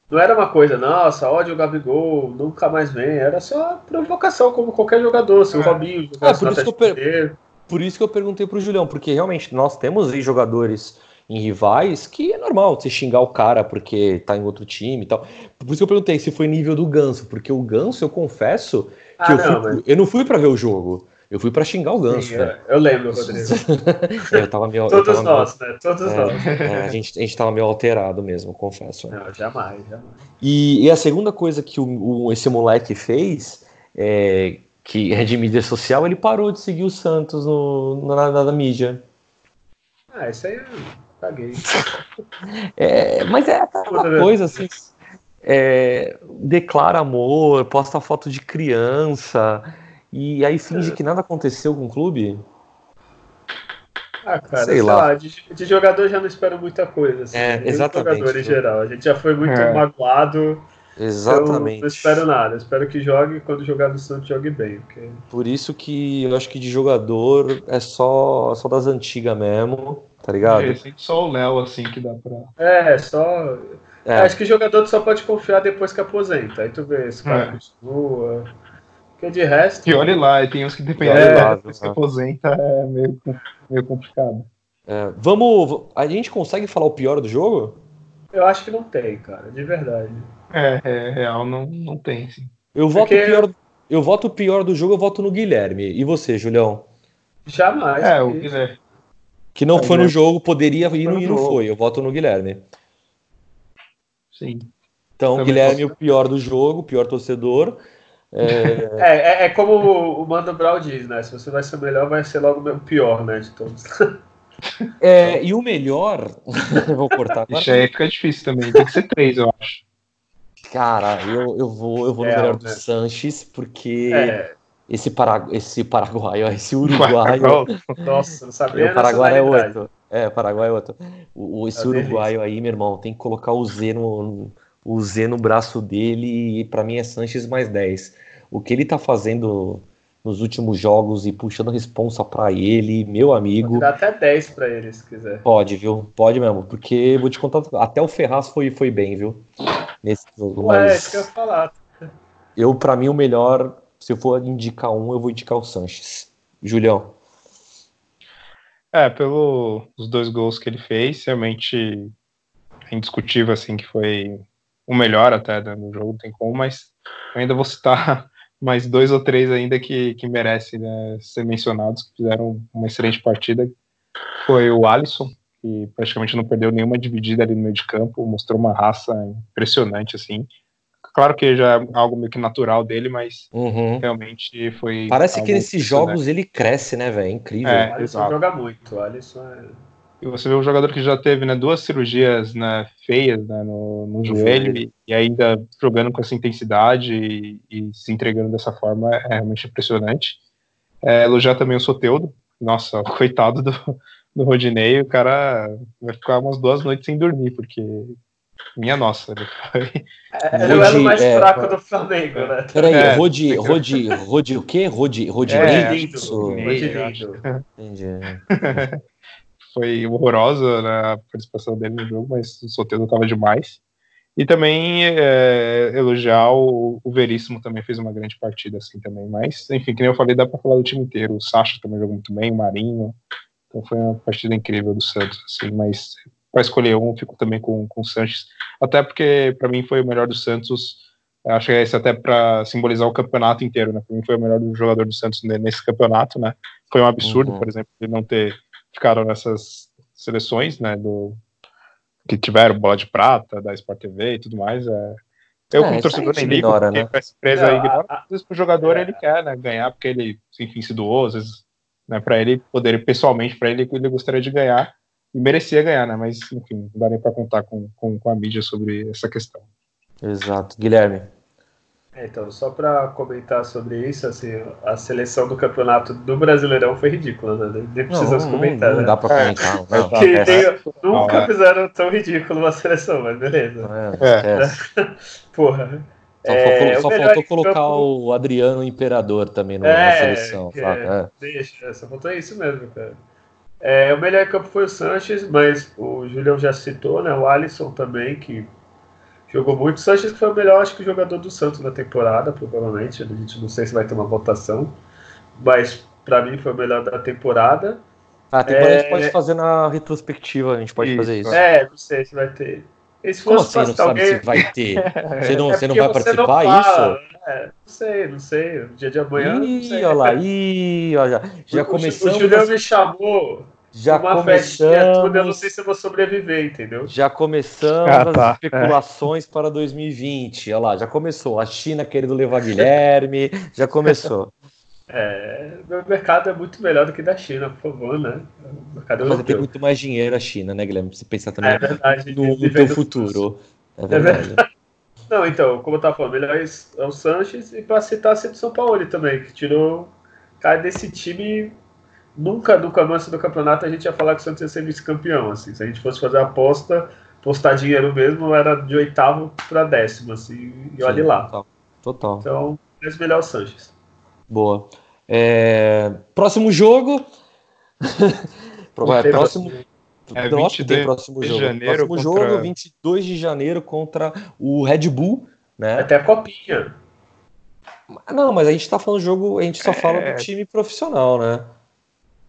[SPEAKER 3] não era uma coisa, nossa, ódio o Gabigol, nunca mais vem. Era só provocação, como qualquer jogador. Se o
[SPEAKER 2] É.
[SPEAKER 3] Robinho
[SPEAKER 1] É,
[SPEAKER 3] jogasse
[SPEAKER 1] por isso que eu Por isso que eu perguntei pro Julião, porque realmente nós temos aí jogadores em rivais que é normal você xingar o cara porque tá em outro time e tal. Por isso que eu perguntei se foi nível do Ganso, porque o Ganso, eu confesso que
[SPEAKER 3] Ah,
[SPEAKER 1] eu,
[SPEAKER 3] não,
[SPEAKER 1] fui-
[SPEAKER 3] mas-
[SPEAKER 1] eu não fui pra ver o jogo. Eu fui pra xingar o Ganso,
[SPEAKER 3] Sim,
[SPEAKER 1] velho.
[SPEAKER 3] eu, eu lembro, Rodrigo.
[SPEAKER 1] eu tava meio. eu
[SPEAKER 3] Todos
[SPEAKER 1] tava meio-
[SPEAKER 3] nós, né? Todos
[SPEAKER 1] é,
[SPEAKER 3] nós.
[SPEAKER 1] é, a, gente, a gente tava meio alterado mesmo, confesso.
[SPEAKER 3] Não, jamais, jamais.
[SPEAKER 1] E, e a segunda coisa que o, o- esse moleque fez, é, que é de mídia social, ele parou de seguir o Santos no, na, na- na mídia.
[SPEAKER 3] Ah, isso aí eu caguei.
[SPEAKER 1] É, mas é aquela coisa assim. é, declara amor, posta foto de criança e aí finge que nada aconteceu com o clube.
[SPEAKER 3] Ah, cara,
[SPEAKER 1] Sei
[SPEAKER 3] sei,
[SPEAKER 1] lá.
[SPEAKER 3] lá, de, de jogador já não espero muita coisa. Assim,
[SPEAKER 1] É, exatamente,
[SPEAKER 3] jogador em geral. A gente já foi muito
[SPEAKER 2] É.
[SPEAKER 3] magoado.
[SPEAKER 1] Exatamente.
[SPEAKER 3] Eu não espero nada. Eu espero que jogue quando jogar no Santos jogue bem. Porque...
[SPEAKER 1] Por isso que eu acho que de jogador é só, só das antigas mesmo, tá ligado?
[SPEAKER 2] É, sempre só o Léo, assim, que dá pra.
[SPEAKER 3] É, só.
[SPEAKER 1] É,
[SPEAKER 3] Acho que jogador tu só pode confiar depois que aposenta. Aí tu vê, esse cara
[SPEAKER 2] É.
[SPEAKER 3] continua. Porque de resto.
[SPEAKER 2] E olhe lá, e tem uns que dependem
[SPEAKER 1] lá,
[SPEAKER 2] depois que
[SPEAKER 1] viu?
[SPEAKER 2] aposenta, é meio, meio complicado.
[SPEAKER 1] é. Vamos. A gente consegue falar o pior do jogo?
[SPEAKER 3] Eu acho que não tem, cara, de verdade.
[SPEAKER 2] É, é real, não, não tem, sim.
[SPEAKER 1] Eu voto
[SPEAKER 3] Porque-
[SPEAKER 1] pior. Eu voto o pior do jogo, eu voto no Guilherme. E você, Julião?
[SPEAKER 3] Jamais.
[SPEAKER 2] É, o
[SPEAKER 3] que-
[SPEAKER 2] Guilherme.
[SPEAKER 1] Que não
[SPEAKER 2] É,
[SPEAKER 1] foi no
[SPEAKER 2] né?
[SPEAKER 1] jogo, poderia ir
[SPEAKER 2] Foi
[SPEAKER 1] e
[SPEAKER 2] no
[SPEAKER 1] não foi. Eu voto no Guilherme.
[SPEAKER 2] Sim.
[SPEAKER 1] Então,
[SPEAKER 2] Também
[SPEAKER 1] Guilherme,
[SPEAKER 2] posso-
[SPEAKER 1] o pior do jogo, o pior torcedor. É,
[SPEAKER 3] É, é, é como o Mando Brown diz, né? Se você vai ser o melhor, vai ser logo o pior, né? De todos.
[SPEAKER 1] é, e o melhor. vou cortar agora.
[SPEAKER 2] Ixi, aí fica difícil também. Tem que ser três, eu acho.
[SPEAKER 1] Cara, eu, eu vou, eu vou no
[SPEAKER 3] É,
[SPEAKER 1] melhor do
[SPEAKER 3] né?
[SPEAKER 1] Sanches, porque
[SPEAKER 3] É,
[SPEAKER 1] esse, para, esse paraguaio, ó, esse uruguaio.
[SPEAKER 3] nossa, não sabia.
[SPEAKER 1] o Paraguai é outro. É, o Paraguai é outro. O, o- esse
[SPEAKER 3] É
[SPEAKER 1] uruguaio aí, meu irmão, tem que colocar o Z no, o Z no braço dele e pra mim é Sanches mais 10. O que ele tá fazendo nos últimos jogos e puxando responsa pra ele, meu amigo.
[SPEAKER 3] Dá até 10 pra ele, se quiser.
[SPEAKER 1] Pode, viu? Pode mesmo, porque vou te contar, até o Ferraz foi, foi bem, viu? Nesse jogo,
[SPEAKER 3] Ué,
[SPEAKER 1] mas
[SPEAKER 3] isso que eu ia falar.
[SPEAKER 1] eu, pra mim, o melhor, se eu for indicar um, eu vou indicar o Sanches. Julião.
[SPEAKER 2] É, pelos dois gols que ele fez, realmente é indiscutível, assim, que foi o melhor até né, no jogo, não tem como, mas eu ainda vou citar mais dois ou três ainda que, que merecem né, ser mencionados, que fizeram uma excelente partida. Foi o Alisson, que praticamente não perdeu nenhuma dividida ali no meio de campo, mostrou uma raça impressionante, assim. Claro que já é algo meio que natural dele, mas
[SPEAKER 1] Uhum.
[SPEAKER 2] realmente foi.
[SPEAKER 1] Parece que nesses jogos ele cresce, né, velho? É incrível.
[SPEAKER 2] É.
[SPEAKER 3] O Alisson
[SPEAKER 2] exato.
[SPEAKER 3] joga muito. O Alisson é.
[SPEAKER 2] E você vê um jogador que já teve né, duas cirurgias né, feias né, no, no joelho e, e ainda jogando com essa intensidade e, e se entregando dessa forma é realmente impressionante. É, elogiar também o Soteudo. Nossa, coitado do, do Rodinei, o cara vai ficar umas duas noites sem dormir, porque minha nossa, ele foi.
[SPEAKER 3] É, ele era o mais
[SPEAKER 1] é,
[SPEAKER 3] fraco
[SPEAKER 1] é.
[SPEAKER 3] do Flamengo, né?
[SPEAKER 1] Peraí,
[SPEAKER 2] É,
[SPEAKER 1] Rodi, Rodi, Rodi o quê? Rodi, Rodi
[SPEAKER 2] É,
[SPEAKER 3] Rodilindo.
[SPEAKER 1] entendi.
[SPEAKER 2] foi horrorosa né, a participação dele no jogo, mas o Soteldo estava demais. E também é, elogiar o, o Veríssimo também fez uma grande partida assim também. Mas, enfim, que nem eu falei, dá para falar do time inteiro. O Sacha também jogou muito bem, o Marinho. Então foi uma partida incrível do Santos, assim, mas para escolher um, fico também com, com o Sanches. Até porque, para mim, foi o melhor do Santos. Acho que é esse até para simbolizar o campeonato inteiro, né? Para mim foi o melhor jogador do Santos ne- nesse campeonato, né? Foi um absurdo,
[SPEAKER 1] Uhum.
[SPEAKER 2] por exemplo, ele não ter ficado nessas seleções, né? Do que tiveram bola de prata da Sport TV e tudo mais. É... Eu,
[SPEAKER 1] É,
[SPEAKER 2] como torcedor, nem ligo,
[SPEAKER 1] ignora,
[SPEAKER 2] porque
[SPEAKER 1] né?
[SPEAKER 2] essa empresa
[SPEAKER 3] Não,
[SPEAKER 2] ignora.
[SPEAKER 3] a- a-
[SPEAKER 2] Às vezes, pro jogador,
[SPEAKER 3] É.
[SPEAKER 2] ele quer né, ganhar, porque ele, enfim, se doou, às vezes, né, para ele poder, pessoalmente, para ele, ele gostaria de ganhar e merecia ganhar, né? Mas, enfim, não dá nem para contar com, com, com a mídia sobre essa questão.
[SPEAKER 1] Exato. Guilherme.
[SPEAKER 3] É, Então, só para comentar sobre isso, assim, a seleção do campeonato do Brasileirão foi ridícula, né? Nem precisamos
[SPEAKER 1] não,
[SPEAKER 3] comentar,
[SPEAKER 1] não
[SPEAKER 3] né?
[SPEAKER 1] dá pra comentar. Não, não,
[SPEAKER 3] Porque
[SPEAKER 1] é,
[SPEAKER 3] tem- nunca
[SPEAKER 2] é.
[SPEAKER 3] fizeram tão ridículo uma seleção, mas beleza.
[SPEAKER 1] é, é.
[SPEAKER 3] Porra.
[SPEAKER 1] Só,
[SPEAKER 3] É,
[SPEAKER 1] faltou,
[SPEAKER 3] o
[SPEAKER 1] só
[SPEAKER 3] melhor
[SPEAKER 1] faltou colocar
[SPEAKER 3] campo-
[SPEAKER 1] o Adriano Imperador também na
[SPEAKER 3] É,
[SPEAKER 1] seleção.
[SPEAKER 3] é.
[SPEAKER 1] É.
[SPEAKER 3] Deixa, só faltou isso mesmo, cara. É, o melhor campo foi o Sanches, mas o Julião já citou, né? O Alisson também, que jogou muito. O Sanches que foi o melhor, acho que, jogador do Santos na temporada, provavelmente. A gente não sei se vai ter uma votação, mas para mim foi o melhor da temporada.
[SPEAKER 1] Ah, tem agora a gente
[SPEAKER 3] É.
[SPEAKER 1] pode fazer na retrospectiva, a gente pode
[SPEAKER 2] Isso,
[SPEAKER 1] fazer isso.
[SPEAKER 3] É, não sei se vai ter. E se
[SPEAKER 1] Como
[SPEAKER 3] fosse
[SPEAKER 1] assim, não sabe
[SPEAKER 3] alguém-
[SPEAKER 1] se vai ter? Você não,
[SPEAKER 3] É
[SPEAKER 1] você não vai
[SPEAKER 3] você não
[SPEAKER 1] participar
[SPEAKER 3] fala,
[SPEAKER 1] isso?
[SPEAKER 3] É, não sei, não sei. No dia de amanhã, não
[SPEAKER 1] Ih, olha lá, ih, olha, já, já
[SPEAKER 3] O-
[SPEAKER 1] começamos,
[SPEAKER 3] O Julião me chamou
[SPEAKER 1] já
[SPEAKER 3] uma festinha toda, eu não
[SPEAKER 1] começamos,
[SPEAKER 3] sei se eu vou sobreviver, entendeu?
[SPEAKER 1] já começamos
[SPEAKER 2] Ah,
[SPEAKER 1] as
[SPEAKER 2] tá,
[SPEAKER 1] especulações para 2020, olha lá, já começou, a China querendo levar Guilherme, já começou.
[SPEAKER 3] É, meu mercado é muito melhor do que da China, por favor, né? O mercado
[SPEAKER 1] Mas tem muito mais dinheiro a China, né, Guilherme? Pra você pensar também
[SPEAKER 3] É verdade.
[SPEAKER 1] no, no teu futuro. É
[SPEAKER 3] É
[SPEAKER 1] verdade.
[SPEAKER 3] Não, então, como eu tava falando, melhor é o Sanches e pra citar sempre o São Paulo também, que tirou. Cara, desse time. Nunca, no começo do campeonato, a gente ia falar que o Santos ia ser vice-campeão. Assim, se a gente fosse fazer a aposta, postar dinheiro mesmo, era de oitavo pra décimo, assim, e olha
[SPEAKER 1] Sim,
[SPEAKER 3] lá.
[SPEAKER 1] Total. total.
[SPEAKER 3] Então, mas melhor o Sanches.
[SPEAKER 1] Boa. É, Próximo jogo. É,
[SPEAKER 3] Tem
[SPEAKER 1] próximo.
[SPEAKER 2] É,
[SPEAKER 1] Nossa, tem
[SPEAKER 2] 22
[SPEAKER 1] próximo
[SPEAKER 2] de
[SPEAKER 1] jogo.
[SPEAKER 2] janeiro
[SPEAKER 1] próximo
[SPEAKER 2] contra-
[SPEAKER 1] jogo, 22 de janeiro contra o Red Bull, né?
[SPEAKER 3] Até a copinha.
[SPEAKER 1] Não, mas a gente tá falando jogo, a gente só fala
[SPEAKER 2] É.
[SPEAKER 1] do time profissional, né?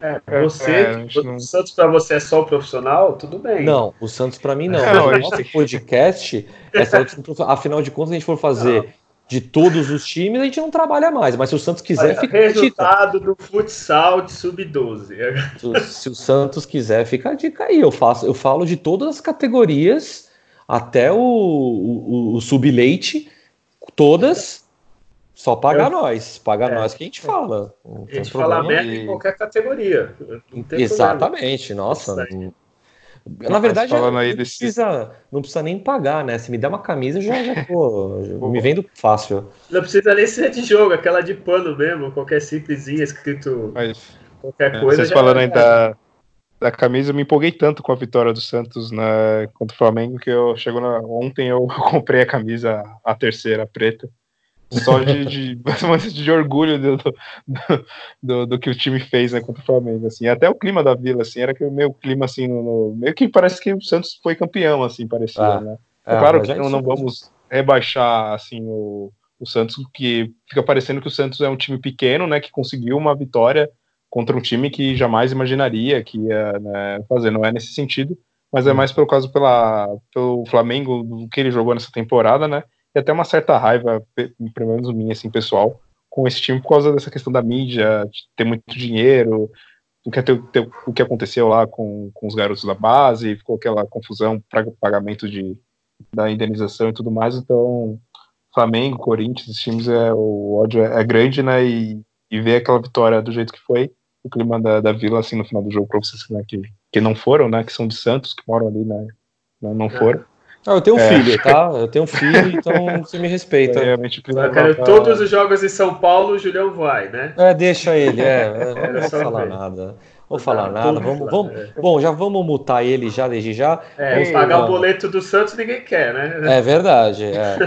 [SPEAKER 3] É, você,
[SPEAKER 2] é, gente
[SPEAKER 3] o
[SPEAKER 2] não-
[SPEAKER 3] Santos pra você é só o profissional, tudo bem.
[SPEAKER 1] Não, o Santos pra mim não.
[SPEAKER 2] Não,
[SPEAKER 1] o
[SPEAKER 2] gente
[SPEAKER 1] nosso podcast, outra time profissional. afinal de contas, se a gente for fazer de todos os times, a gente não trabalha mais. Mas se o Santos quiser,
[SPEAKER 3] Olha,
[SPEAKER 1] fica a dica.
[SPEAKER 3] resultado do futsal de sub-12.
[SPEAKER 1] Se, se o Santos quiser, fica a dica aí. Eu faço, eu falo de todas as categorias até o, o, o subleite, todas, só pagar eu, nós. Paga é, nós que a gente fala.
[SPEAKER 3] a gente fala merda em qualquer categoria.
[SPEAKER 1] Exatamente, problema. nossa. Na verdade, não, desse... precisa, não precisa nem pagar, né? Se me der uma camisa, já, já pô, me vendo fácil.
[SPEAKER 3] Não precisa nem ser de jogo, aquela de pano mesmo, qualquer simplesinha escrito Mas, qualquer
[SPEAKER 2] é,
[SPEAKER 3] coisa.
[SPEAKER 2] Vocês falando aí da, da camisa, eu me empolguei tanto com a vitória do Santos na, contra o Flamengo que eu chegou na, ontem eu comprei a camisa, a terceira preta só de, de, de orgulho do, do, do, do, que o time fez né, contra o Flamengo, assim, até o clima da Vila, assim, era que o meu clima, assim, no, meio que parece que o Santos foi campeão, assim, parecia, ah, né, é, claro que não, não vamos rebaixar, assim, o, o Santos, que fica parecendo que o Santos é um time pequeno, né, que conseguiu uma vitória contra um time que jamais imaginaria que ia né, fazer, não é nesse sentido, mas é mais pelo caso pela, pelo Flamengo, do que ele jogou nessa temporada, né, e até uma certa raiva, pelo menos minha, assim, pessoal, com esse time por causa dessa questão da mídia, de ter muito dinheiro, o que, o que aconteceu lá com, com os garotos da base, ficou aquela confusão para pagamento de, da indenização e tudo mais, então Flamengo, Corinthians, esses times, é, o ódio é, é grande, né, e, e ver aquela vitória do jeito que foi, o clima da, da Vila, assim, no final do jogo, para vocês né, que, que não foram, né, que são de Santos, que moram ali, né, não, não foram,
[SPEAKER 1] ah, eu tenho um é. filho, tá? Eu tenho um filho, então você me respeita. É,
[SPEAKER 3] cara, todos os jogos em São Paulo, o Julião vai, né?
[SPEAKER 1] É, deixa ele, é. Não vou falar nada. Vou falar nada. Vamos, vamos, é. Bom, já vamos mutar ele já desde já.
[SPEAKER 3] É, vamos pagar o boleto do Santos ninguém quer, né?
[SPEAKER 1] É verdade. É.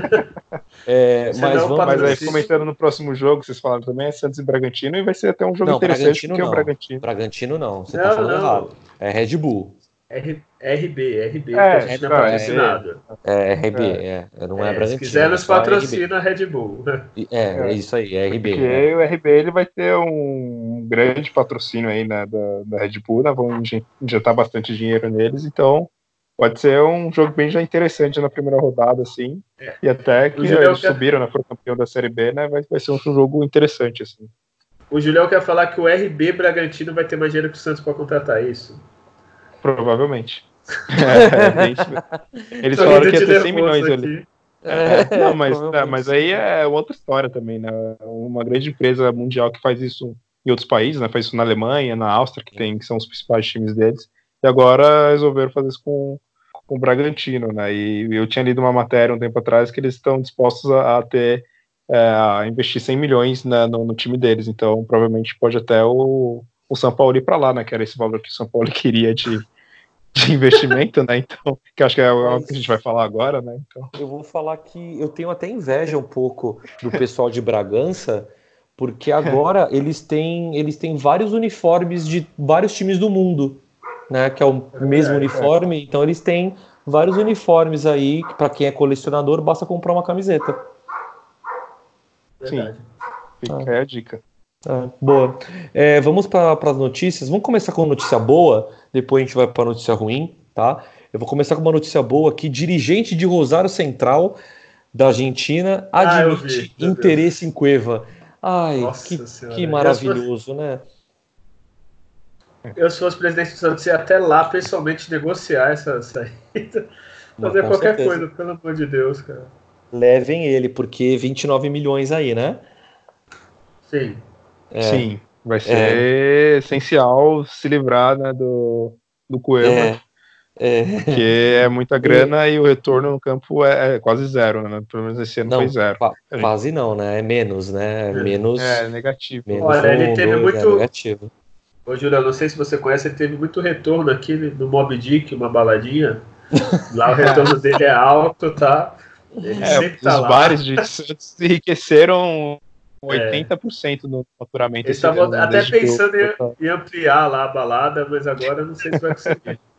[SPEAKER 1] é mas, vamos,
[SPEAKER 2] mas aí, comentando no próximo jogo, vocês falaram também, é Santos e Bragantino, e vai ser até um jogo não, interessante,
[SPEAKER 1] porque
[SPEAKER 2] não. é o Bragantino.
[SPEAKER 1] Bragantino não, você tá não, tá falando não. errado. É Red Bull.
[SPEAKER 3] R, RB, RB, é, a gente não é patrocinado.
[SPEAKER 1] É, RB, é. é. Não é, é Bragantino. Se
[SPEAKER 3] quiser, nos patrocina a Red Bull.
[SPEAKER 1] É, é, isso aí, é RB.
[SPEAKER 2] Porque
[SPEAKER 1] né?
[SPEAKER 2] o RB ele vai ter um grande patrocínio aí né, da, da Red Bull, né? Vão injetar bastante dinheiro neles, então pode ser um jogo bem já interessante na primeira rodada, assim. É. E até que eles quer... subiram, né? Foram campeão da Série B, né? Vai, vai ser um jogo interessante, assim.
[SPEAKER 3] O Julião quer falar que o RB Bragantino vai ter mais dinheiro que o Santos para contratar isso.
[SPEAKER 2] Provavelmente. É, eles falaram que ia ter 100 milhões ali. É, não, mas, é, mas aí é outra história também, né? Uma grande empresa mundial que faz isso em outros países, né? Faz isso na Alemanha, na Áustria, que, tem, que são os principais times deles. E agora resolveram fazer isso com, com o Bragantino, né? E eu tinha lido uma matéria um tempo atrás que eles estão dispostos a, a ter é, a investir 100 milhões né, no, no, time deles. Então, provavelmente pode até o, o São Paulo ir para lá, né? Que era esse valor que o São Paulo queria de de investimento, né? Então, que acho que é o que a gente vai falar agora, né? Então.
[SPEAKER 1] Eu vou falar que eu tenho até inveja um pouco do pessoal de Bragança, porque agora eles têm eles têm vários uniformes de vários times do mundo, né? Que é o mesmo é, uniforme, é. então eles têm vários uniformes aí que para quem é colecionador basta comprar uma camiseta.
[SPEAKER 2] Sim. Fica ah. a dica.
[SPEAKER 1] Ah, boa. É, vamos para as notícias. Vamos começar com notícia boa, depois a gente vai para notícia ruim, tá? Eu vou começar com uma notícia boa aqui. Dirigente de Rosário Central da Argentina ah, admite ah, interesse Deus. em Cueva. Ai, Nossa que, que maravilhoso, eu né?
[SPEAKER 3] Eu, se fosse presidente do Santos, ia até lá pessoalmente negociar essa saída. Fazer qualquer certeza. coisa, pelo amor de Deus, cara.
[SPEAKER 1] Levem ele, porque 29 milhões aí, né?
[SPEAKER 3] Sim.
[SPEAKER 2] É, Sim, vai ser é, essencial se livrar né, do, do Cueva. É, é, porque é muita grana e o retorno no campo é, é quase zero, né? Pelo menos esse ano não, foi zero.
[SPEAKER 1] Quase não, né? É menos, né? Menos.
[SPEAKER 2] É, negativo.
[SPEAKER 3] Menos Olha, ele teve dois, muito. negativo. Ô, Julião, não sei se você conhece, ele teve muito retorno aqui no Mob Dick, uma baladinha. Lá o retorno dele é alto, tá?
[SPEAKER 2] Ele é, tá os lá. bares de Santos enriqueceram 80% é. do faturamento.
[SPEAKER 3] Eles estavam até pensando em, em, ampliar lá a balada, mas agora não sei se vai conseguir.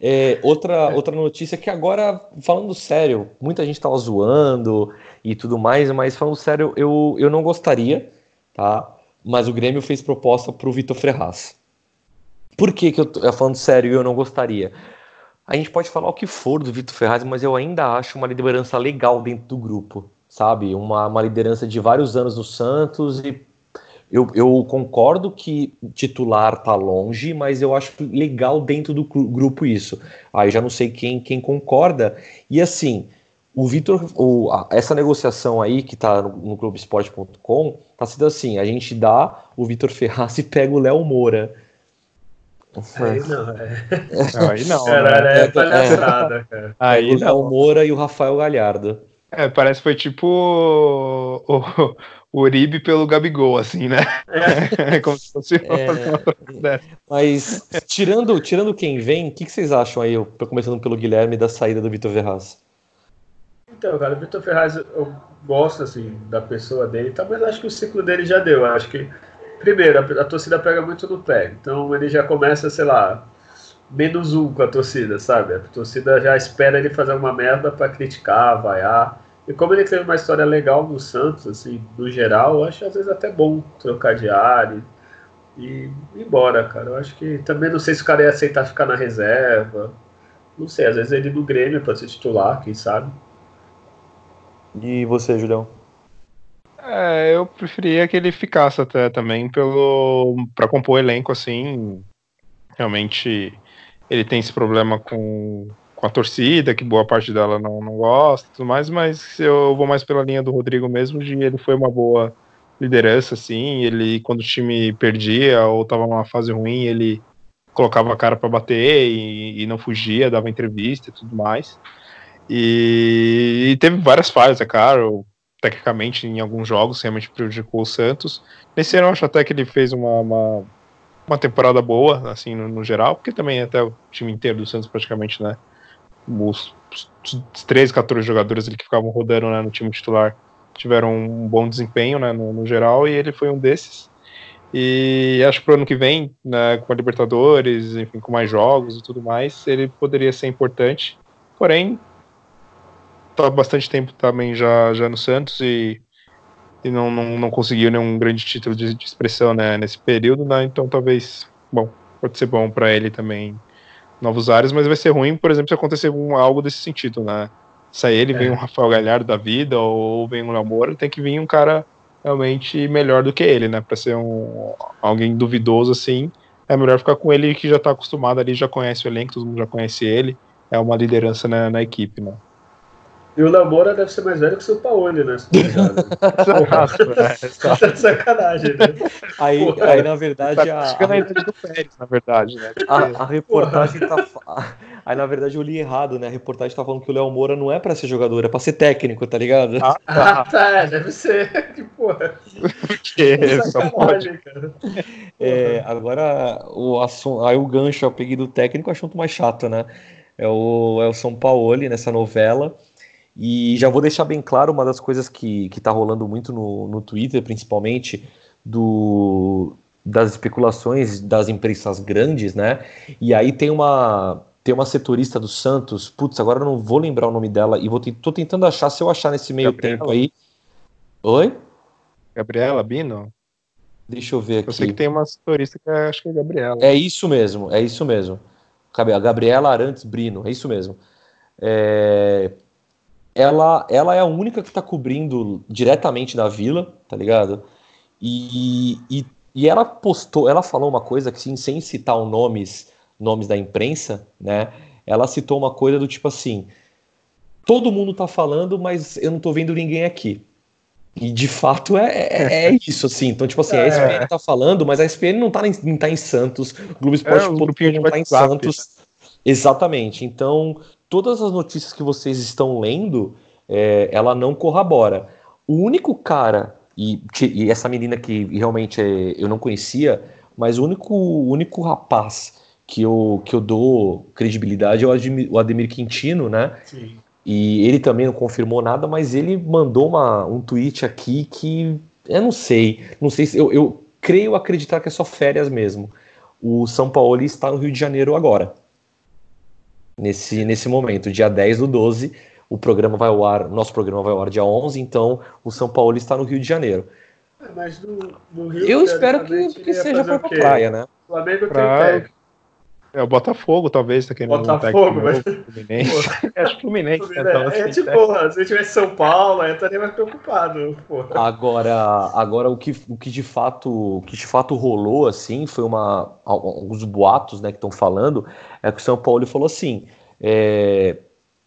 [SPEAKER 1] É, outra, outra notícia que agora, falando sério, muita gente estava zoando e tudo mais, mas falando sério, eu, eu não gostaria, tá? Mas o Grêmio fez proposta para o Vitor Ferraz. Por que, que eu tô falando sério eu não gostaria? A gente pode falar o que for do Vitor Ferraz, mas eu ainda acho uma liderança legal dentro do grupo sabe? Uma, uma liderança de vários anos no Santos e eu, eu, concordo que titular tá longe, mas eu acho legal dentro do grupo isso. Aí já não sei quem, quem concorda. E assim, o Vitor, essa negociação aí que tá no, no Globoesporte.com, tá sendo assim: a gente dá o Vitor Ferraz e pega o Léo Moura.
[SPEAKER 3] Aí não, é.
[SPEAKER 2] Aí não.
[SPEAKER 3] Cara, né? é, é palhaçada, cara.
[SPEAKER 1] Aí o Léo Moura e o Rafael Galhardo.
[SPEAKER 2] É, parece que foi tipo o, o, Uribe pelo Gabigol, assim, né? É. Como se fosse
[SPEAKER 1] é, Mas, tirando, tirando quem vem, o que, que, vocês acham aí, eu, começando pelo Guilherme, da saída do Vitor Ferraz?
[SPEAKER 3] Então, cara, o Vitor Ferraz, eu gosto, assim, da pessoa dele, tá, mas acho que o ciclo dele já deu. Acho que, primeiro, a, a torcida pega muito no pé. Então, ele já começa, sei lá, menos um com a torcida, sabe? A torcida já espera ele fazer uma merda para criticar, vaiar. E como ele teve uma história legal no Santos, assim, no geral, eu acho às vezes até bom trocar de área e ir embora, cara. Eu acho que também não sei se o cara ia aceitar ficar na reserva. Não sei, às vezes ele no Grêmio para ser titular, quem sabe.
[SPEAKER 1] E você, Julião?
[SPEAKER 2] É, eu preferia que ele ficasse até também pelo para compor elenco assim. Realmente ele tem esse problema com com a torcida, que boa parte dela não, não gosta tudo mais, mas eu vou mais pela linha do Rodrigo mesmo, de ele foi uma boa liderança, assim, ele, quando o time perdia ou tava numa fase ruim, ele colocava a cara para bater e, e, não fugia, dava entrevista e tudo mais. E, e teve várias falhas, é claro, tecnicamente em alguns jogos realmente prejudicou o Santos. Nesse ano eu acho até que ele fez uma, uma, uma temporada boa, assim, no, no, geral, porque também até o time inteiro do Santos praticamente, né, os, os 13, 14 jogadores ali que ficavam rodando né, no time titular tiveram um bom desempenho né, no, no, geral e ele foi um desses. E acho que pro ano que vem, né, com a Libertadores, enfim, com mais jogos e tudo mais, ele poderia ser importante. Porém, tá bastante tempo também já, já no Santos e, e não, não, não conseguiu nenhum grande título de, de expressão né, nesse período, né, então talvez, bom, pode ser bom para ele também novos áreas, mas vai ser ruim, por exemplo, se acontecer algo desse sentido, né? Sair ele, é. vem um Rafael Galhardo da vida, ou vem um Namoro, tem que vir um cara realmente melhor do que ele, né? Para ser um alguém duvidoso assim, é melhor ficar com ele que já tá acostumado ali, já conhece o elenco, todo mundo já conhece ele, é uma liderança na, na equipe, né?
[SPEAKER 3] E o Namora deve ser mais velho que o seu Paoli, né? Tá, tá de sacanagem, né?
[SPEAKER 1] Aí, aí na verdade,
[SPEAKER 2] tá a. na idade do Pérez, na verdade, né?
[SPEAKER 1] A, a reportagem Porra. tá. Aí, na verdade, eu li errado, né? A reportagem tá falando que o Léo Moura não é pra ser jogador, é pra ser técnico, tá ligado?
[SPEAKER 3] Ah, tá, ah, tá deve ser. Que porra.
[SPEAKER 2] que sacanagem,
[SPEAKER 1] cara. É, agora, o assunto, aí o gancho eu peguei do técnico, assunto mais chato, né? É o, é o São Paulo nessa novela. E já vou deixar bem claro uma das coisas que, que tá rolando muito no, no Twitter, principalmente, do, das especulações das imprensas grandes, né? E aí tem uma tem uma setorista do Santos, putz, agora eu não vou lembrar o nome dela e vou tô tentando achar, se eu achar nesse meio Gabriela. tempo aí. Oi?
[SPEAKER 2] Gabriela Bino?
[SPEAKER 1] Deixa eu ver aqui.
[SPEAKER 2] Eu sei que tem uma setorista que acho que é Gabriela.
[SPEAKER 1] É isso mesmo, é isso mesmo. A Gabriela Arantes Brino, é isso mesmo. É, ela, ela é a única que está cobrindo diretamente da vila, tá ligado? E, e, e, ela postou, ela falou uma coisa que, sim, sem citar os nomes, nomes da imprensa, né? Ela citou uma coisa do tipo assim: todo mundo tá falando, mas eu não tô vendo ninguém aqui. E de fato é, é, é isso, assim. Então, tipo assim, a SPN é. tá falando, mas a SPN não tá em, não tá em Santos, o Globo Esporte é, não tá em Santos. Né? Exatamente. Então, todas as notícias que vocês estão lendo, é, ela não corrobora. O único cara, e, e essa menina que realmente é, eu não conhecia, mas o único, o único rapaz que eu, que eu dou credibilidade é o Ademir, o Ademir Quintino, né? Sim. E ele também não confirmou nada, mas ele mandou uma, um tweet aqui que eu não sei, não sei se eu, eu creio acreditar que é só férias mesmo. O São Paulo está no Rio de Janeiro agora nesse, nesse momento, dia 10 do 12. O programa vai ao ar, nosso programa vai ao ar dia 11, então o São Paulo está no Rio de Janeiro.
[SPEAKER 3] É, mas no, no Rio,
[SPEAKER 1] Eu espero que, que seja para praia, né?
[SPEAKER 3] O Flamengo pra... tem técnico.
[SPEAKER 2] É o Botafogo, talvez, tá querendo
[SPEAKER 3] Botafogo, mas.
[SPEAKER 2] Fluminense. Acho que Fluminense.
[SPEAKER 3] Né? É, é tipo, né? se tivesse São Paulo, eu estaria mais preocupado. Porra.
[SPEAKER 1] Agora, agora o, que, o, que de fato, o que de fato rolou, assim, foi uma. Alguns boatos né, que estão falando, é que o São Paulo falou assim. É,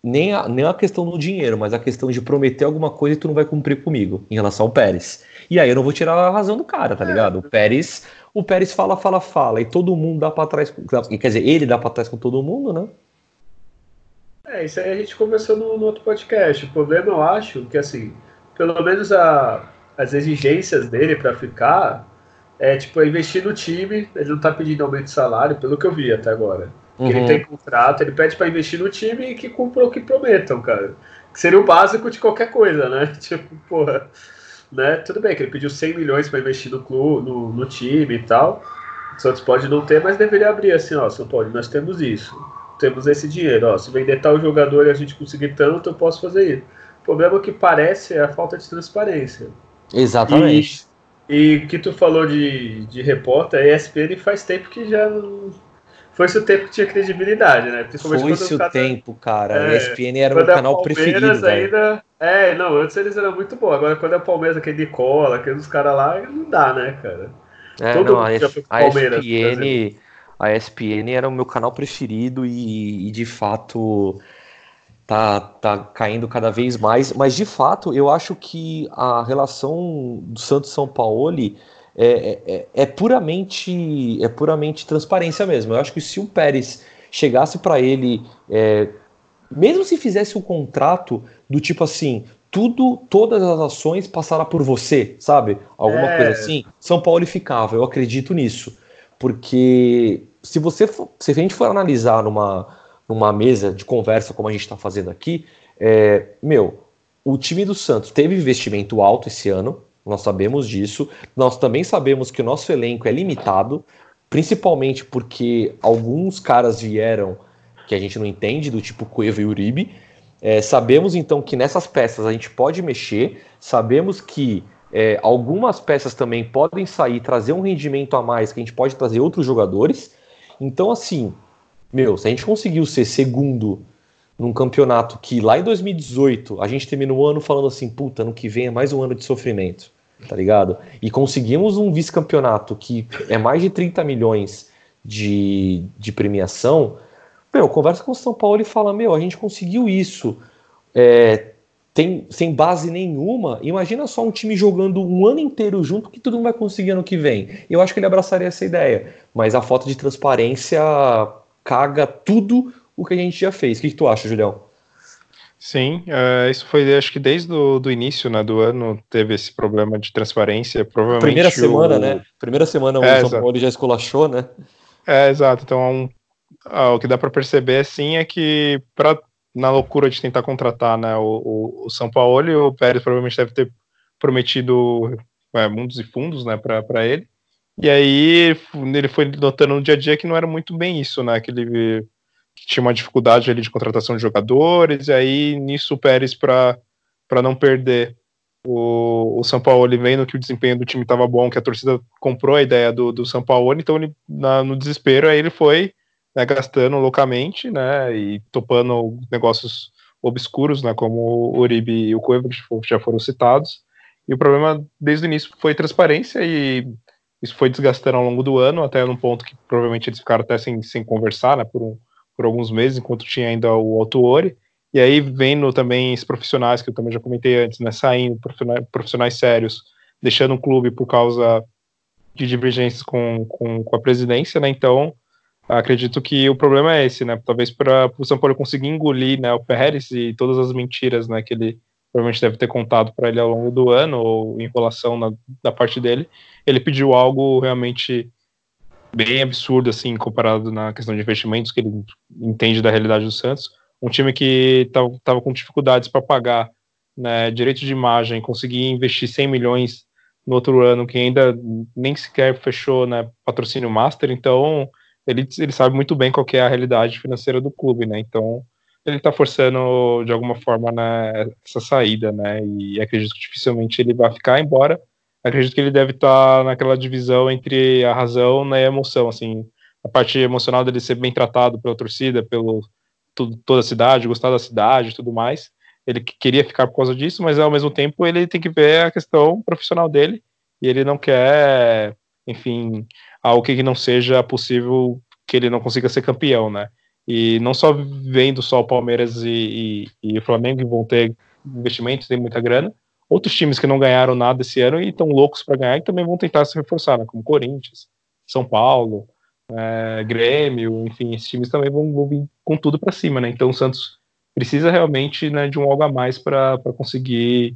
[SPEAKER 1] nem a, nem a questão do dinheiro, mas a questão de prometer alguma coisa e tu não vai cumprir comigo em relação ao Pérez. E aí eu não vou tirar a razão do cara, tá ligado? O Pérez o Pérez fala, fala, fala, e todo mundo dá para trás, quer dizer, ele dá para trás com todo mundo, né?
[SPEAKER 3] É, isso aí a gente conversou no, no outro podcast. O problema, eu acho, que assim, pelo menos a, as exigências dele para ficar é tipo é investir no time. Ele não tá pedindo aumento de salário, pelo que eu vi até agora. Uhum. Ele tem contrato, ele pede para investir no time e que cumpra o que prometam, cara. Que seria o básico de qualquer coisa, né? Tipo, porra né? Tudo bem que ele pediu 100 milhões para investir no clube, no, no, time e tal. O Santos pode não ter, mas deveria abrir assim, ó, São Paulo, nós temos isso. Temos esse dinheiro, ó, se vender tal jogador e a gente conseguir tanto, eu posso fazer isso. O problema que parece é a falta de transparência.
[SPEAKER 1] Exatamente.
[SPEAKER 3] E, e que tu falou de, de repórter, a ESPN faz tempo que já não foi-se o tempo que tinha credibilidade, né?
[SPEAKER 1] Foi-se o tempo, cara. É, a ESPN era o meu canal preferido.
[SPEAKER 3] ainda. É, não, antes eles eram muito bons. Agora, quando é o Palmeiras, aquele Nicola, aqueles caras lá, não dá, né, cara?
[SPEAKER 1] É, Todo não, a, a ESPN. A ESPN era o meu canal preferido e, e de fato tá, tá caindo cada vez mais. Mas de fato, eu acho que a relação do Santos São Paulo é, é, é, é, puramente é puramente transparência mesmo. Eu acho que se o Pérez chegasse para ele, é, mesmo se fizesse um contrato do tipo assim, tudo, todas as ações passará por você, sabe? Alguma é. coisa assim, São Paulo ficava. Eu acredito nisso, porque se você for, se a gente for analisar numa numa mesa de conversa como a gente está fazendo aqui, é, meu, o time do Santos teve investimento alto esse ano, nós sabemos disso. Nós também sabemos que o nosso elenco é limitado, principalmente porque alguns caras vieram que a gente não entende, do tipo Cueva e Uribe. É, sabemos então que nessas peças a gente pode mexer, sabemos que é, algumas peças também podem sair, trazer um rendimento a mais, que a gente pode trazer outros jogadores. Então, assim, meu, se a gente conseguiu ser segundo num campeonato que lá em 2018 a gente terminou o ano falando assim, puta, ano que vem é mais um ano de sofrimento tá ligado? E conseguimos um vice-campeonato que é mais de 30 milhões de, de premiação. Meu, conversa com o São Paulo e fala: Meu, a gente conseguiu isso é, tem, sem base nenhuma. Imagina só um time jogando um ano inteiro junto que tudo não vai conseguir ano que vem. Eu acho que ele abraçaria essa ideia, mas a falta de transparência caga tudo o que a gente já fez. O que, que tu acha, Julião?
[SPEAKER 2] Sim, uh, isso foi acho que desde o do início né, do ano teve esse problema de transparência. Provavelmente
[SPEAKER 1] Primeira semana, o... né? Primeira semana o é, São Paulo já esculachou, né?
[SPEAKER 2] É, exato. Então um, uh, o que dá para perceber assim é que pra, na loucura de tentar contratar né, o, o, o São Paulo, o Pérez provavelmente deve ter prometido é, mundos e fundos né, para ele. E aí ele foi notando no dia a dia que não era muito bem isso, né? Que ele tinha uma dificuldade ali de contratação de jogadores, e aí nisso o Pérez, para não perder o, o São Paulo, vendo que o desempenho do time estava bom, que a torcida comprou a ideia do, do São Paulo, então ele, na, no desespero, aí ele foi né, gastando loucamente, né, e topando negócios obscuros, né, como o Uribe e o Cueva, já foram citados, e o problema desde o início foi transparência e isso foi desgastando ao longo do ano, até num ponto que provavelmente eles ficaram até sem, sem conversar, né, por um, por alguns meses, enquanto tinha ainda o Autuori. E aí vendo também os profissionais, que eu também já comentei antes, né, saindo, profissionais, profissionais sérios, deixando o clube por causa de divergências com, com, com a presidência, né? Então, acredito que o problema é esse, né? Talvez para o São Paulo conseguir engolir né, o Pérez e todas as mentiras né, que ele provavelmente deve ter contado para ele ao longo do ano, ou enrolação na, da parte dele, ele pediu algo realmente bem absurdo, assim, comparado na questão de investimentos que ele entende da realidade do Santos. Um time que estava com dificuldades para pagar né, direito de imagem, conseguir investir 100 milhões no outro ano, que ainda nem sequer fechou né, patrocínio master, então ele, ele sabe muito bem qual é a realidade financeira do clube, né? Então ele está forçando de alguma forma né, essa saída, né? E acredito que dificilmente ele vai ficar, embora acredito que ele deve estar tá naquela divisão entre a razão e a emoção, assim, a parte emocional dele ser bem tratado pela torcida, pelo tudo, toda a cidade, gostar da cidade e tudo mais. Ele queria ficar por causa disso, mas ao mesmo tempo ele tem que ver a questão profissional dele e ele não quer, enfim, algo que não seja possível que ele não consiga ser campeão, né? E não só vendo só o Palmeiras e, e, e o Flamengo que vão ter investimentos, tem muita grana, outros times que não ganharam nada esse ano e estão loucos para ganhar e também vão tentar se reforçar, né? como Corinthians, São Paulo, é, Grêmio, enfim, esses times também vão, vão vir com tudo para cima, né? Então o Santos precisa realmente né, de um algo a mais para conseguir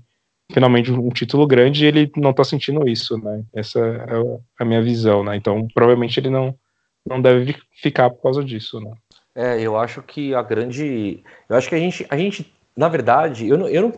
[SPEAKER 2] finalmente um título grande e ele não está sentindo isso, né? Essa é a minha visão, né? Então provavelmente ele não, não deve ficar por causa disso, né?
[SPEAKER 1] É, eu acho que a grande. Eu acho que a gente, a gente na verdade, eu não, eu não,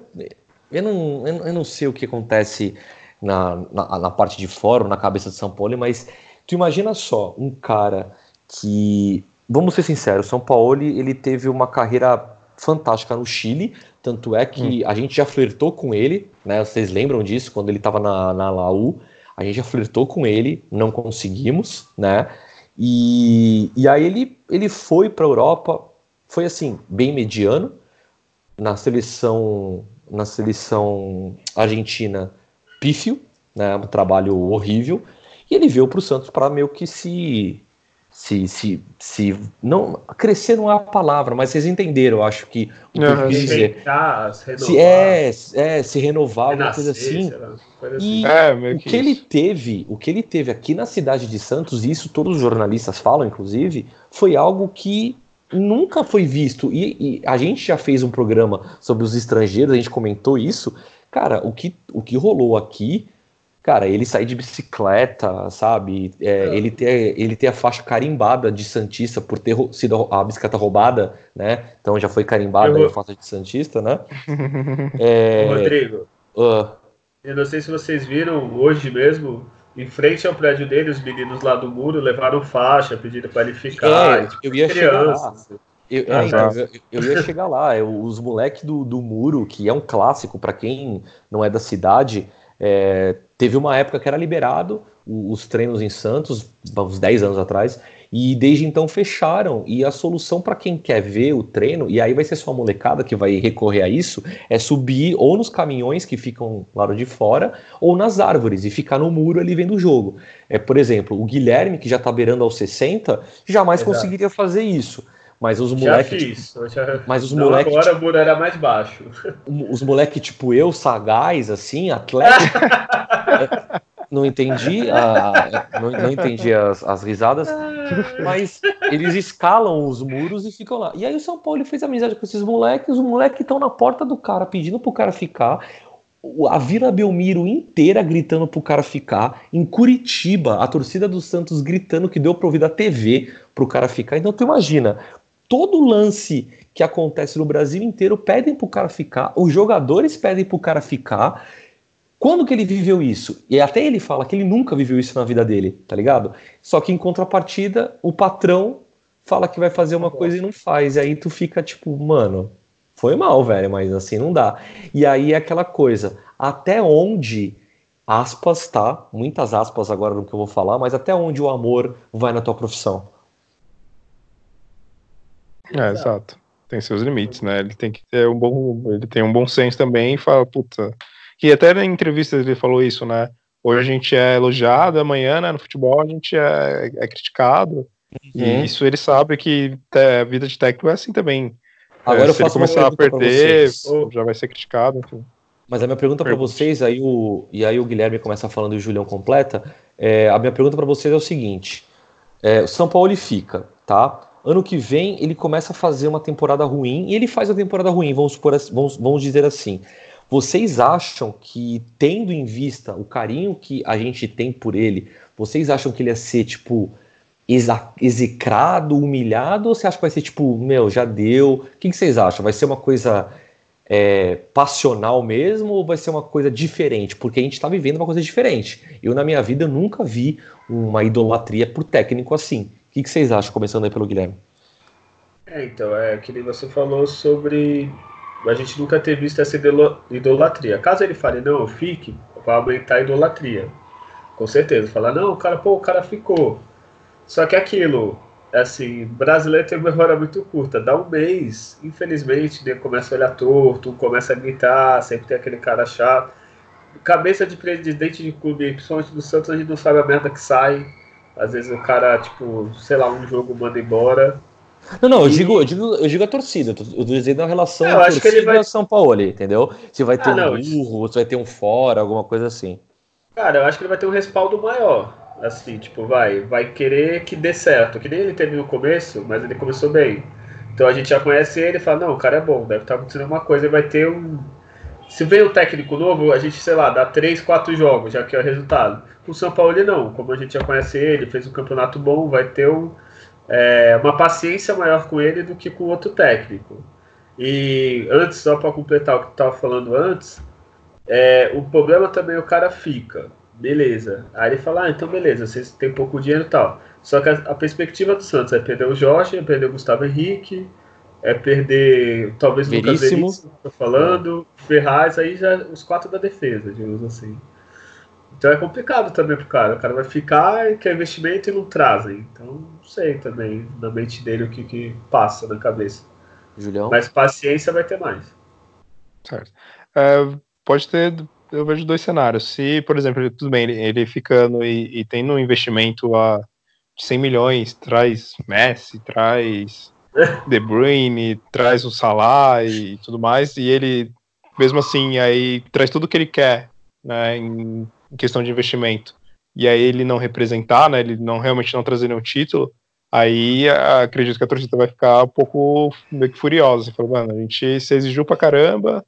[SPEAKER 1] eu não, eu não sei o que acontece na, na, na parte de fora, na cabeça de São Paulo, mas Tu imagina só um cara que, vamos ser sinceros, São Paulo ele teve uma carreira fantástica no Chile, tanto é que hum. a gente já flertou com ele, né? Vocês lembram disso quando ele estava na, na Laú? A gente já flertou com ele, não conseguimos, né? E, e aí ele, ele foi para a Europa, foi assim, bem mediano, na seleção na seleção argentina pífio, né? Um trabalho horrível. E ele veio para o Santos para meio que se, se, se, se. não Crescer não é a palavra, mas vocês entenderam, eu acho que o que
[SPEAKER 3] eu quis dizer.
[SPEAKER 1] Se, é, é, se renovar, alguma coisa assim. E é, o que, que ele teve, o que ele teve aqui na cidade de Santos, e isso todos os jornalistas falam, inclusive, foi algo que nunca foi visto. E, e, a gente já fez um programa sobre os estrangeiros, a gente comentou isso. Cara, o que, o que rolou aqui cara, ele sair de bicicleta, sabe? É, é. Ele, ter, ele ter a faixa carimbada de Santista por ter sido a bicicleta roubada, né? Então já foi carimbada vou... a faixa de Santista, né?
[SPEAKER 3] é... Rodrigo, uh... eu não sei se vocês viram hoje mesmo, em frente ao prédio dele, os meninos lá do muro levaram faixa, pedindo para ele ficar.
[SPEAKER 1] É, tipo, eu ia crianças. chegar lá. Eu, é, então, eu, eu, ia chegar lá. os moleques do, do muro, que é um clássico para quem não é da cidade, é, teve uma época que era liberado os treinos em Santos, uns 10 anos atrás, e desde então fecharam. E a solução para quem quer ver o treino, e aí vai ser só a molecada que vai recorrer a isso, é subir ou nos caminhões que ficam lá de fora, ou nas árvores e ficar no muro ali vendo o jogo. É, por exemplo, o Guilherme, que já está beirando aos 60, jamais Exato. conseguiria fazer isso. Mas os moleques.
[SPEAKER 3] Tipo, mas os moleques. Agora tipo, o muro era mais baixo.
[SPEAKER 1] Os moleques, tipo eu, sagaz, assim, atleta. não entendi, a, não, não, entendi as, as, risadas, mas eles escalam os muros e ficam lá. E aí o São Paulo fez amizade com esses moleques, os moleques estão na porta do cara pedindo pro cara ficar. A Vila Belmiro inteira gritando pro cara ficar. Em Curitiba, a torcida do Santos gritando que deu pra ouvir da TV pro cara ficar. Então tu imagina, todo lance que acontece no Brasil inteiro pedem pro cara ficar, os jogadores pedem pro cara ficar. Quando que ele viveu isso? E até ele fala que ele nunca viveu isso na vida dele, tá ligado? Só que em contrapartida, o patrão fala que vai fazer uma coisa e não faz. E aí tu fica tipo, mano, foi mal, velho, mas assim não dá. E aí é aquela coisa, até onde aspas, tá? Muitas aspas agora no que eu vou falar, mas até onde o amor vai na tua profissão?
[SPEAKER 2] É, exato. Tem seus limites, né? Ele tem que ter um bom. Ele tem um bom senso também e fala, puta. E até na entrevista ele falou isso, né? Hoje a gente é elogiado, amanhã, né, no futebol, a gente é, é criticado. Uhum. E isso ele sabe que a vida de técnico é assim também. Agora é, eu se ele começar a perder, já vai ser criticado, enfim.
[SPEAKER 1] Mas a minha pergunta para vocês, aí o, e aí o Guilherme começa falando e o Julião completa. É, a minha pergunta para vocês é o seguinte: é, o São Paulo fica, tá? Ano que vem ele começa a fazer uma temporada ruim e ele faz a temporada ruim, vamos, supor, vamos, vamos dizer assim. Vocês acham que, tendo em vista o carinho que a gente tem por ele, vocês acham que ele ia ser, tipo, execrado, humilhado, ou você acha que vai ser, tipo, meu, já deu? O que, que vocês acham? Vai ser uma coisa é, passional mesmo ou vai ser uma coisa diferente? Porque a gente está vivendo uma coisa diferente. Eu, na minha vida, nunca vi uma idolatria por técnico assim. O que, que vocês acham, começando aí pelo Guilherme?
[SPEAKER 3] É, então, é que você falou sobre a gente nunca ter visto essa idolatria. Caso ele fale, não, fique, vai aumentar a idolatria. Com certeza. Falar, não, o cara, pô, o cara ficou. Só que aquilo, assim, brasileiro tem uma memória muito curta. Dá um mês, infelizmente, né, começa a olhar torto, começa a gritar, sempre tem aquele cara chato. Cabeça de presidente de clube, principalmente do Santos, a gente não sabe a merda que sai. Às vezes o cara, tipo, sei lá, um jogo manda embora.
[SPEAKER 1] Não, não, eu, digo, eu, digo, eu digo a torcida. Eu dizendo a relação
[SPEAKER 3] É, eu acho que ele vai-
[SPEAKER 1] São Paulo, entendeu? Se vai ter
[SPEAKER 3] Ah,
[SPEAKER 1] um burro, se vai ter um fora, alguma coisa assim.
[SPEAKER 3] Cara, eu acho que ele vai ter um respaldo maior. Assim, tipo, vai, vai querer que dê certo. Que nem ele teve no começo, mas ele começou bem. Então a gente já conhece ele e fala, não, o cara é bom, deve estar acontecendo alguma coisa, ele vai ter um. Se vem um técnico novo, a gente, sei lá, dá 3, 4 jogos, já que é o resultado. O São Paulo ele não. Como a gente já conhece ele, fez um campeonato bom, vai ter um, é, uma paciência maior com ele do que com outro técnico. E antes, só para completar o que estava falando antes, é, o problema também o cara fica, beleza. Aí ele fala, ah, então beleza, vocês têm pouco dinheiro e tal. Só que a, a perspectiva do Santos é perder o Jorge, é perder o Gustavo Henrique, é perder talvez o Lucas
[SPEAKER 1] Veríssimo.
[SPEAKER 3] Tô falando, Ferraz, aí já os quatro da defesa, digamos assim. Então é complicado também pro cara. O cara vai ficar e quer investimento e não trazem. Então não sei também na mente dele o que, que passa na cabeça.
[SPEAKER 1] Julião?
[SPEAKER 3] Mas paciência vai ter mais.
[SPEAKER 2] Certo. É, pode ter, eu vejo dois cenários. Se, por exemplo, ele- tudo bem, ele, ele ficando e, e tendo um investimento a 100 milhões, traz Messi, traz De Bruyne, traz o Salah e tudo mais, e ele, mesmo assim, aí traz tudo que ele quer, né, em, em questão de investimento, e aí ele não representar, né, ele não realmente não trazer nenhum título, aí acredito que a torcida vai ficar um pouco meio que furiosa. Você falou, mano, a gente se exigiu pra caramba,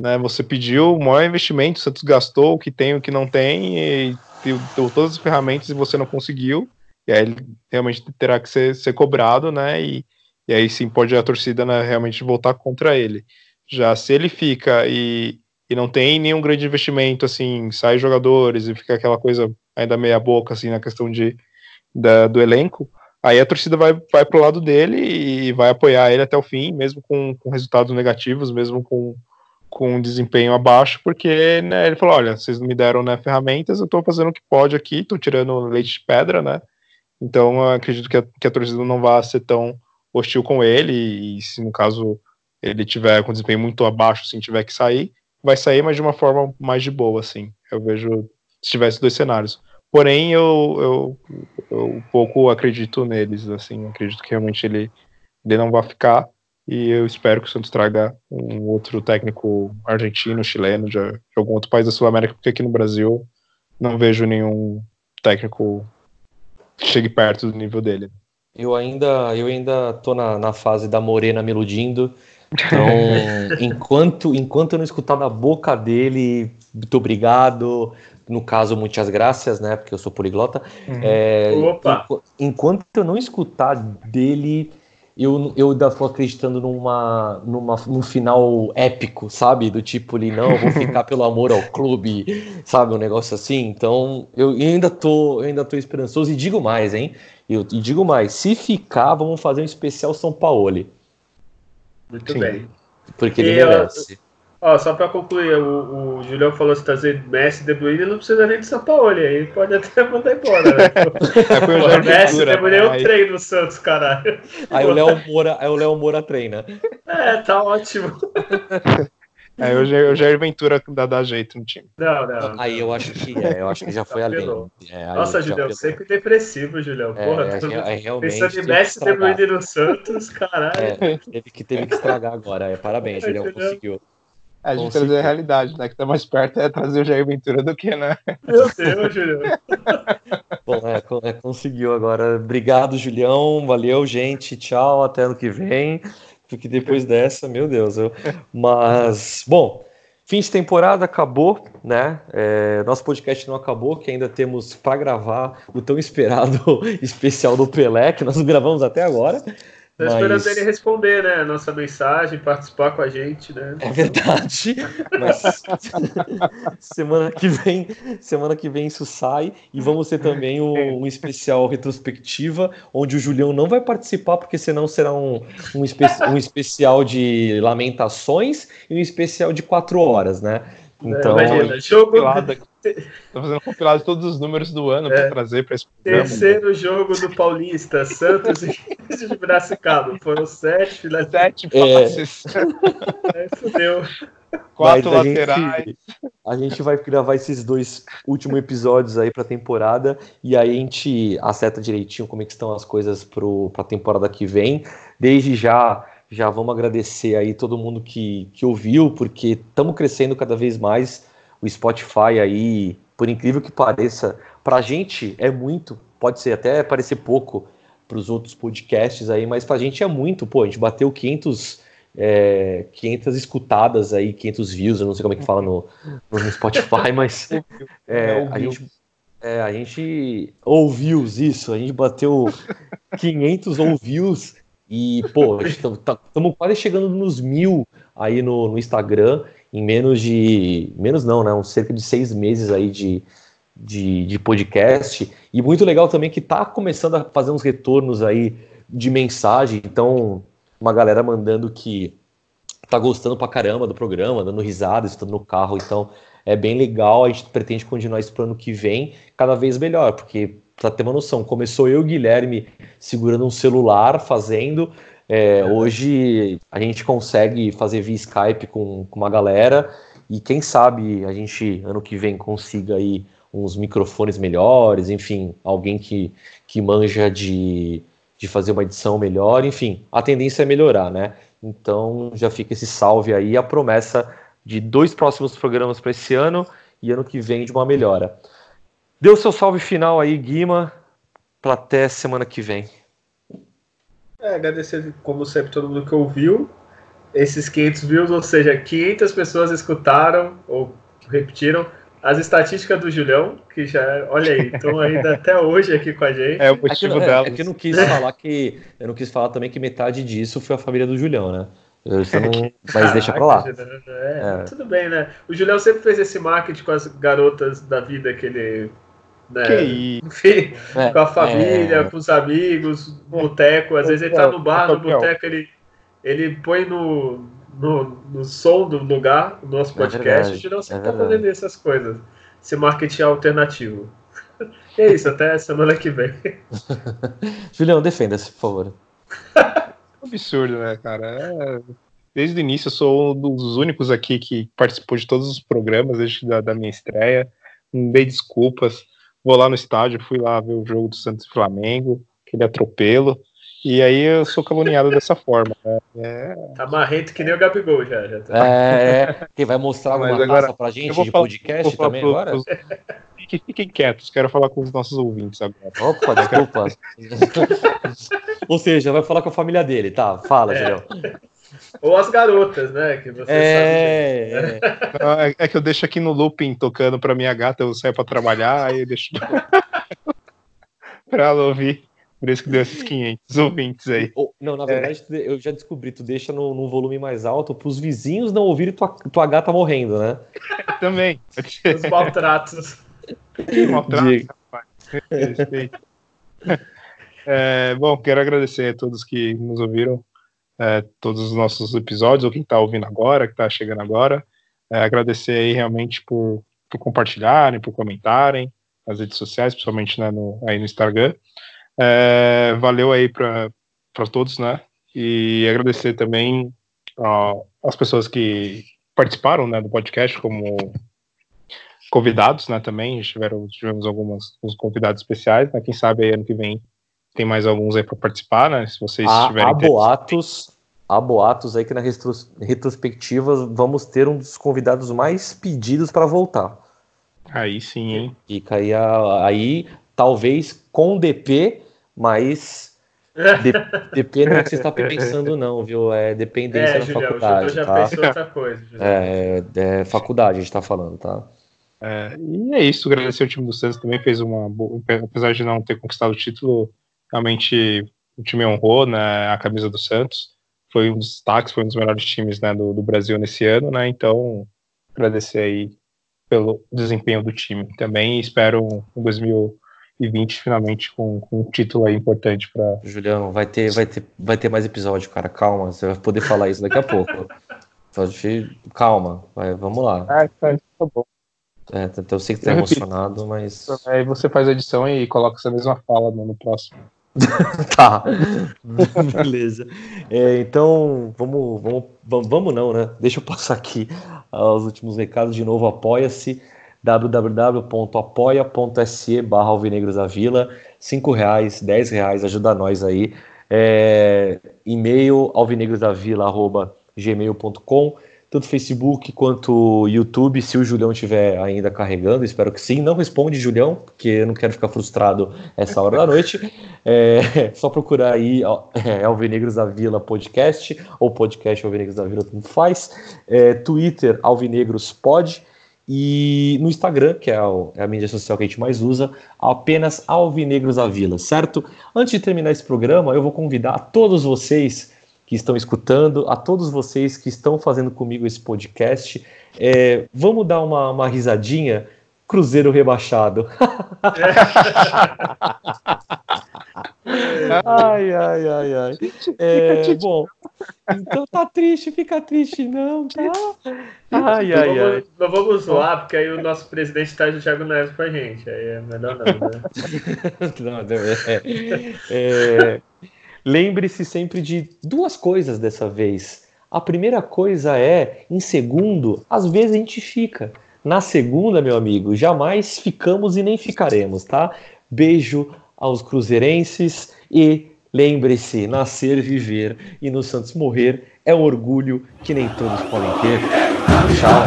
[SPEAKER 2] né? Você pediu o maior investimento, o Santos gastou o que tem, o que não tem, e deu, deu todas as ferramentas e você não conseguiu. E aí ele realmente terá que ser, ser cobrado, né? E, e aí sim pode a torcida né, realmente voltar contra ele. Já se ele fica e, e não tem nenhum grande investimento, assim, sai jogadores e fica aquela coisa ainda meia boca, assim, na questão de, da- do elenco, aí a torcida vai, vai pro lado dele e vai apoiar ele até o fim, mesmo com, com resultados negativos, mesmo com, com desempenho abaixo, porque né, ele falou, olha, vocês me deram né, ferramentas, eu estou fazendo o que pode aqui, estou tirando leite de pedra, né? Então acredito que a, que a torcida não vai ser tão hostil com ele, e, se no caso ele tiver com desempenho muito abaixo, assim, tiver que sair, vai sair, mas de uma forma mais de boa, assim. Eu vejo se tivesse dois cenários. Porém, eu, eu, eu um pouco acredito neles, assim, acredito que realmente ele, ele não vai ficar, e eu espero que o Santos traga um outro técnico argentino, chileno, de, de algum outro país da Sul-América, porque aqui no Brasil não vejo nenhum técnico que chegue perto do nível dele.
[SPEAKER 1] Eu ainda, eu ainda tô na, na fase da Morena me iludindo. Então, enquanto, enquanto eu não escutar da boca dele, muito obrigado. No caso, muitas graças, né? Porque eu sou poliglota. É,
[SPEAKER 3] Opa!
[SPEAKER 1] enqu- enquanto eu não escutar dele, eu, eu ainda tô acreditando numa, numa, num final épico, sabe? Do tipo ali, não, eu vou ficar pelo amor ao clube, sabe? Um negócio assim. Então, eu ainda tô, eu ainda tô esperançoso e digo mais, hein? Eu, e digo mais, se ficar, vamos fazer um especial São Paulo,
[SPEAKER 3] Muito
[SPEAKER 2] Sim.
[SPEAKER 3] bem.
[SPEAKER 1] porque ele
[SPEAKER 3] E, ó,
[SPEAKER 1] merece.
[SPEAKER 3] Ó, só pra concluir, o, o Julião falou se trazer Messi De Bruyne, não precisa nem de São Paulo, aí pode até mandar embora, né?
[SPEAKER 2] É, o
[SPEAKER 3] Messi
[SPEAKER 2] Ventura,
[SPEAKER 3] De Bruyne é um
[SPEAKER 2] Aí-
[SPEAKER 3] treino no Santos, caralho.
[SPEAKER 1] Aí o Léo Moura, aí o Léo Moura treina.
[SPEAKER 3] É, tá ótimo.
[SPEAKER 2] É, o Jair, o Jair Ventura dá, dá jeito no time.
[SPEAKER 3] Não, não.
[SPEAKER 1] Aí eu acho que é, eu acho que já foi além. É,
[SPEAKER 3] Nossa, Julião,
[SPEAKER 1] apelou.
[SPEAKER 3] sempre depressivo, Julião.
[SPEAKER 1] É,
[SPEAKER 3] Porra,
[SPEAKER 1] é,
[SPEAKER 3] tô
[SPEAKER 1] é, realmente
[SPEAKER 3] pensando em Messi. Bruyne no Santos, caralho.
[SPEAKER 1] É, teve que, teve que estragar agora. É, parabéns, Julião,
[SPEAKER 3] Entendeu?
[SPEAKER 1] conseguiu.
[SPEAKER 2] É, a gente
[SPEAKER 1] Conseguiu.
[SPEAKER 2] trazer a realidade, né? Que tá mais perto é trazer o Jair Ventura do que, né?
[SPEAKER 3] Meu Deus, Julião.
[SPEAKER 1] Bom, é, é, conseguiu agora. Obrigado, Julião. Valeu, gente. Tchau, até ano que vem. Porque depois dessa, meu Deus. Eu... Mas, bom, fim de temporada acabou, né? É, nosso podcast não acabou, que ainda temos para gravar o tão esperado especial do Pelé, que nós gravamos até agora.
[SPEAKER 3] Tô esperando
[SPEAKER 1] Mas-
[SPEAKER 3] ele responder, né? A nossa mensagem, participar com a gente, né?
[SPEAKER 1] É verdade, mas semana que vem, semana que vem isso sai e vamos ter também um, um especial retrospectiva onde o Julião não vai participar porque senão será um, um, espe- um especial de lamentações e um especial de quatro horas, né? Então,
[SPEAKER 3] É, imagina, jogo.
[SPEAKER 2] Tô fazendo compilado de todos os números do ano é. para trazer para esse
[SPEAKER 3] programa. Terceiro jogo do Paulista, Santos e de Piracicaba. Foram sete finais.
[SPEAKER 2] Sete passes.
[SPEAKER 3] É, é fudeu.
[SPEAKER 2] Quatro Mas laterais.
[SPEAKER 1] A gente, a gente, vai gravar esses dois últimos episódios aí para a temporada e aí a gente acerta direitinho como é que estão as coisas para a temporada que vem. Desde já, já vamos agradecer aí todo mundo que, que ouviu, porque estamos crescendo cada vez mais. O Spotify aí, por incrível que pareça, para a gente é muito, pode ser até parecer pouco para os outros podcasts aí, mas para a gente é muito. Pô, a gente bateu 500 é, 500 escutadas aí, 500 views, eu não sei como é que fala no, no Spotify, mas é, a, gente, é, a gente ouviu isso, a gente bateu 500 ouvios e, pô, estamos tá, quase chegando nos mil aí no, no, Instagram em menos de, menos não, né, uns cerca de seis meses aí de, de, de podcast. E muito legal também que tá começando a fazer uns retornos aí de mensagem, então uma galera mandando que tá gostando pra caramba do programa, dando risada, estando no carro, então é bem legal, a gente pretende continuar isso pro ano que vem, cada vez melhor, porque pra ter uma noção, começou eu Guilherme segurando um celular, fazendo, é, hoje a gente consegue fazer via Skype com, com uma galera, e quem sabe a gente ano que vem consiga aí uns microfones melhores, enfim, alguém que, que manja de de fazer uma edição melhor, enfim, a tendência é melhorar, né? Então já fica esse salve aí, a promessa de dois próximos programas para esse ano e ano que vem de uma melhora. Deu seu salve final aí, Guima, para até semana que vem.
[SPEAKER 3] É, agradecer, como sempre, todo mundo que ouviu. Esses 500 views, ou seja, 500 pessoas escutaram ou repetiram as estatísticas do Julião, que já, olha aí, estão ainda até hoje aqui com a gente.
[SPEAKER 2] É o motivo é
[SPEAKER 1] que,
[SPEAKER 2] dela.
[SPEAKER 1] É, é que eu não quis falar que. Eu não quis falar também que metade disso foi a família do Julião, né? Eu, não, mas deixa pra lá.
[SPEAKER 3] É, é. Tudo bem, né? O Julião sempre fez esse marketing com as garotas da vida que ele. Né,
[SPEAKER 2] que
[SPEAKER 3] enfim, é, com a família, é. com os amigos, boteco. Às vezes ele tá no bar, no boteco, ele, ele põe no, no, no som do lugar, do nosso é podcast, é verdade, não sempre é tá fazendo essas coisas. Esse marketing alternativo. E é isso, até semana que vem.
[SPEAKER 1] Julião, defenda-se, por favor.
[SPEAKER 2] Absurdo, né, cara? É... Desde o início eu sou um dos únicos aqui que participou de todos os programas desde da, da minha estreia. Não dei desculpas. Vou lá no estádio, fui lá ver o jogo do Santos e Flamengo, aquele atropelo. E aí eu sou caluniado dessa forma. Né?
[SPEAKER 3] É... Tá marrento que nem o Gabigol já. já
[SPEAKER 1] tá. é, é. Quem vai mostrar alguma Mas agora, pra gente de podcast também pro, agora? Pros...
[SPEAKER 2] Fiquem, fiquem quietos, quero falar com os nossos ouvintes agora.
[SPEAKER 1] Opa, desculpa. Ou seja, vai falar com a família dele, tá? Fala, é. Julião.
[SPEAKER 3] Ou as garotas, né? Que você
[SPEAKER 2] é, sabe. É. é que eu deixo aqui no looping tocando pra minha gata, eu saio pra trabalhar, aí eu deixo pra ela ouvir. Por isso que deu esses 500 ouvintes aí.
[SPEAKER 1] Não, na verdade, é. eu já descobri, tu deixa no, num volume mais alto para os vizinhos não ouvirem tua, tua gata morrendo, né?
[SPEAKER 2] Também.
[SPEAKER 3] Os maltratos.
[SPEAKER 2] Maltratos, rapaz. É, bom, quero agradecer a todos que nos ouviram, é, todos os nossos episódios, ou quem está ouvindo agora, que está chegando agora. É, agradecer aí realmente por, por compartilharem, por comentarem nas redes sociais, principalmente né, no, aí no Instagram. É, valeu aí para todos, né? E agradecer também ó, as pessoas que participaram né, do podcast como convidados, né? Também tiveram, tivemos alguns convidados especiais, né? Quem sabe aí ano que vem tem mais alguns aí para participar, né? Se vocês
[SPEAKER 1] há, tiverem há boatos, há boatos aí que na retros, retrospectiva vamos ter um dos convidados mais pedidos para voltar.
[SPEAKER 2] Aí sim, hein?
[SPEAKER 1] Fica aí, aí talvez com DP mas de, depende do que você está pensando, não, viu? É dependência é, na Julião, faculdade. já tá? pensou outra coisa. É, é, faculdade, a gente está falando, tá?
[SPEAKER 2] É, e é isso, agradecer o time do Santos também fez uma boa, apesar de não ter conquistado o título, realmente o time honrou né, a camisa do Santos, foi um dos destaques, foi um dos melhores times né, do, do Brasil nesse ano, né? Então, agradecer aí pelo desempenho do time também. Espero um 2000 e 20 finalmente com, com um título aí importante para.
[SPEAKER 1] Julião, vai ter, vai, ter, vai ter mais episódio, cara. Calma, você vai poder falar isso daqui a pouco. Calma, vai, vamos lá.
[SPEAKER 2] Ah, tá, tá bom.
[SPEAKER 1] É, eu sei que tá emocionado, mas.
[SPEAKER 2] Aí você faz a edição e coloca essa mesma fala no próximo.
[SPEAKER 1] tá. Beleza. É, então, vamos, vamos, vamos, não, né? Deixa eu passar aqui os últimos recados de novo. Apoia-se www.apoia.se barra Alvinegros da Vila, 5 reais, 10 reais, ajuda nós aí. É, e-mail alvinegrosdavila.gmail.com tanto Facebook quanto YouTube, se o Julião estiver ainda carregando, espero que sim. Não responde, Julião, porque eu não quero ficar frustrado essa hora da noite. É só procurar aí é, Alvinegros da Vila Podcast, ou podcast Alvinegros da Vila, tanto faz. É, Twitter, Alvinegros Pod. E no Instagram, que é, é a mídia social que a gente mais usa, apenas Alvinegros da Vila, certo? Antes de terminar esse programa, eu vou convidar todos vocês que estão escutando, a todos vocês que estão fazendo comigo esse podcast. É, vamos dar uma, uma risadinha? Cruzeiro rebaixado. ai, ai, ai, ai. É, bom, então tá triste, fica triste, não, tá?
[SPEAKER 3] Ai, ai, não ai. não vamos zoar, porque aí o nosso presidente traz o Thiago Neves pra gente. Aí é melhor não, né? não,
[SPEAKER 1] é, é, Lembre-se sempre de duas coisas dessa vez. A primeira coisa é, em segundo, às vezes a gente fica. Na segunda, meu amigo, jamais ficamos e nem ficaremos, tá? Beijo aos cruzeirenses e lembre-se, nascer, viver e no Santos morrer é um orgulho que nem todos podem ter. Tchau.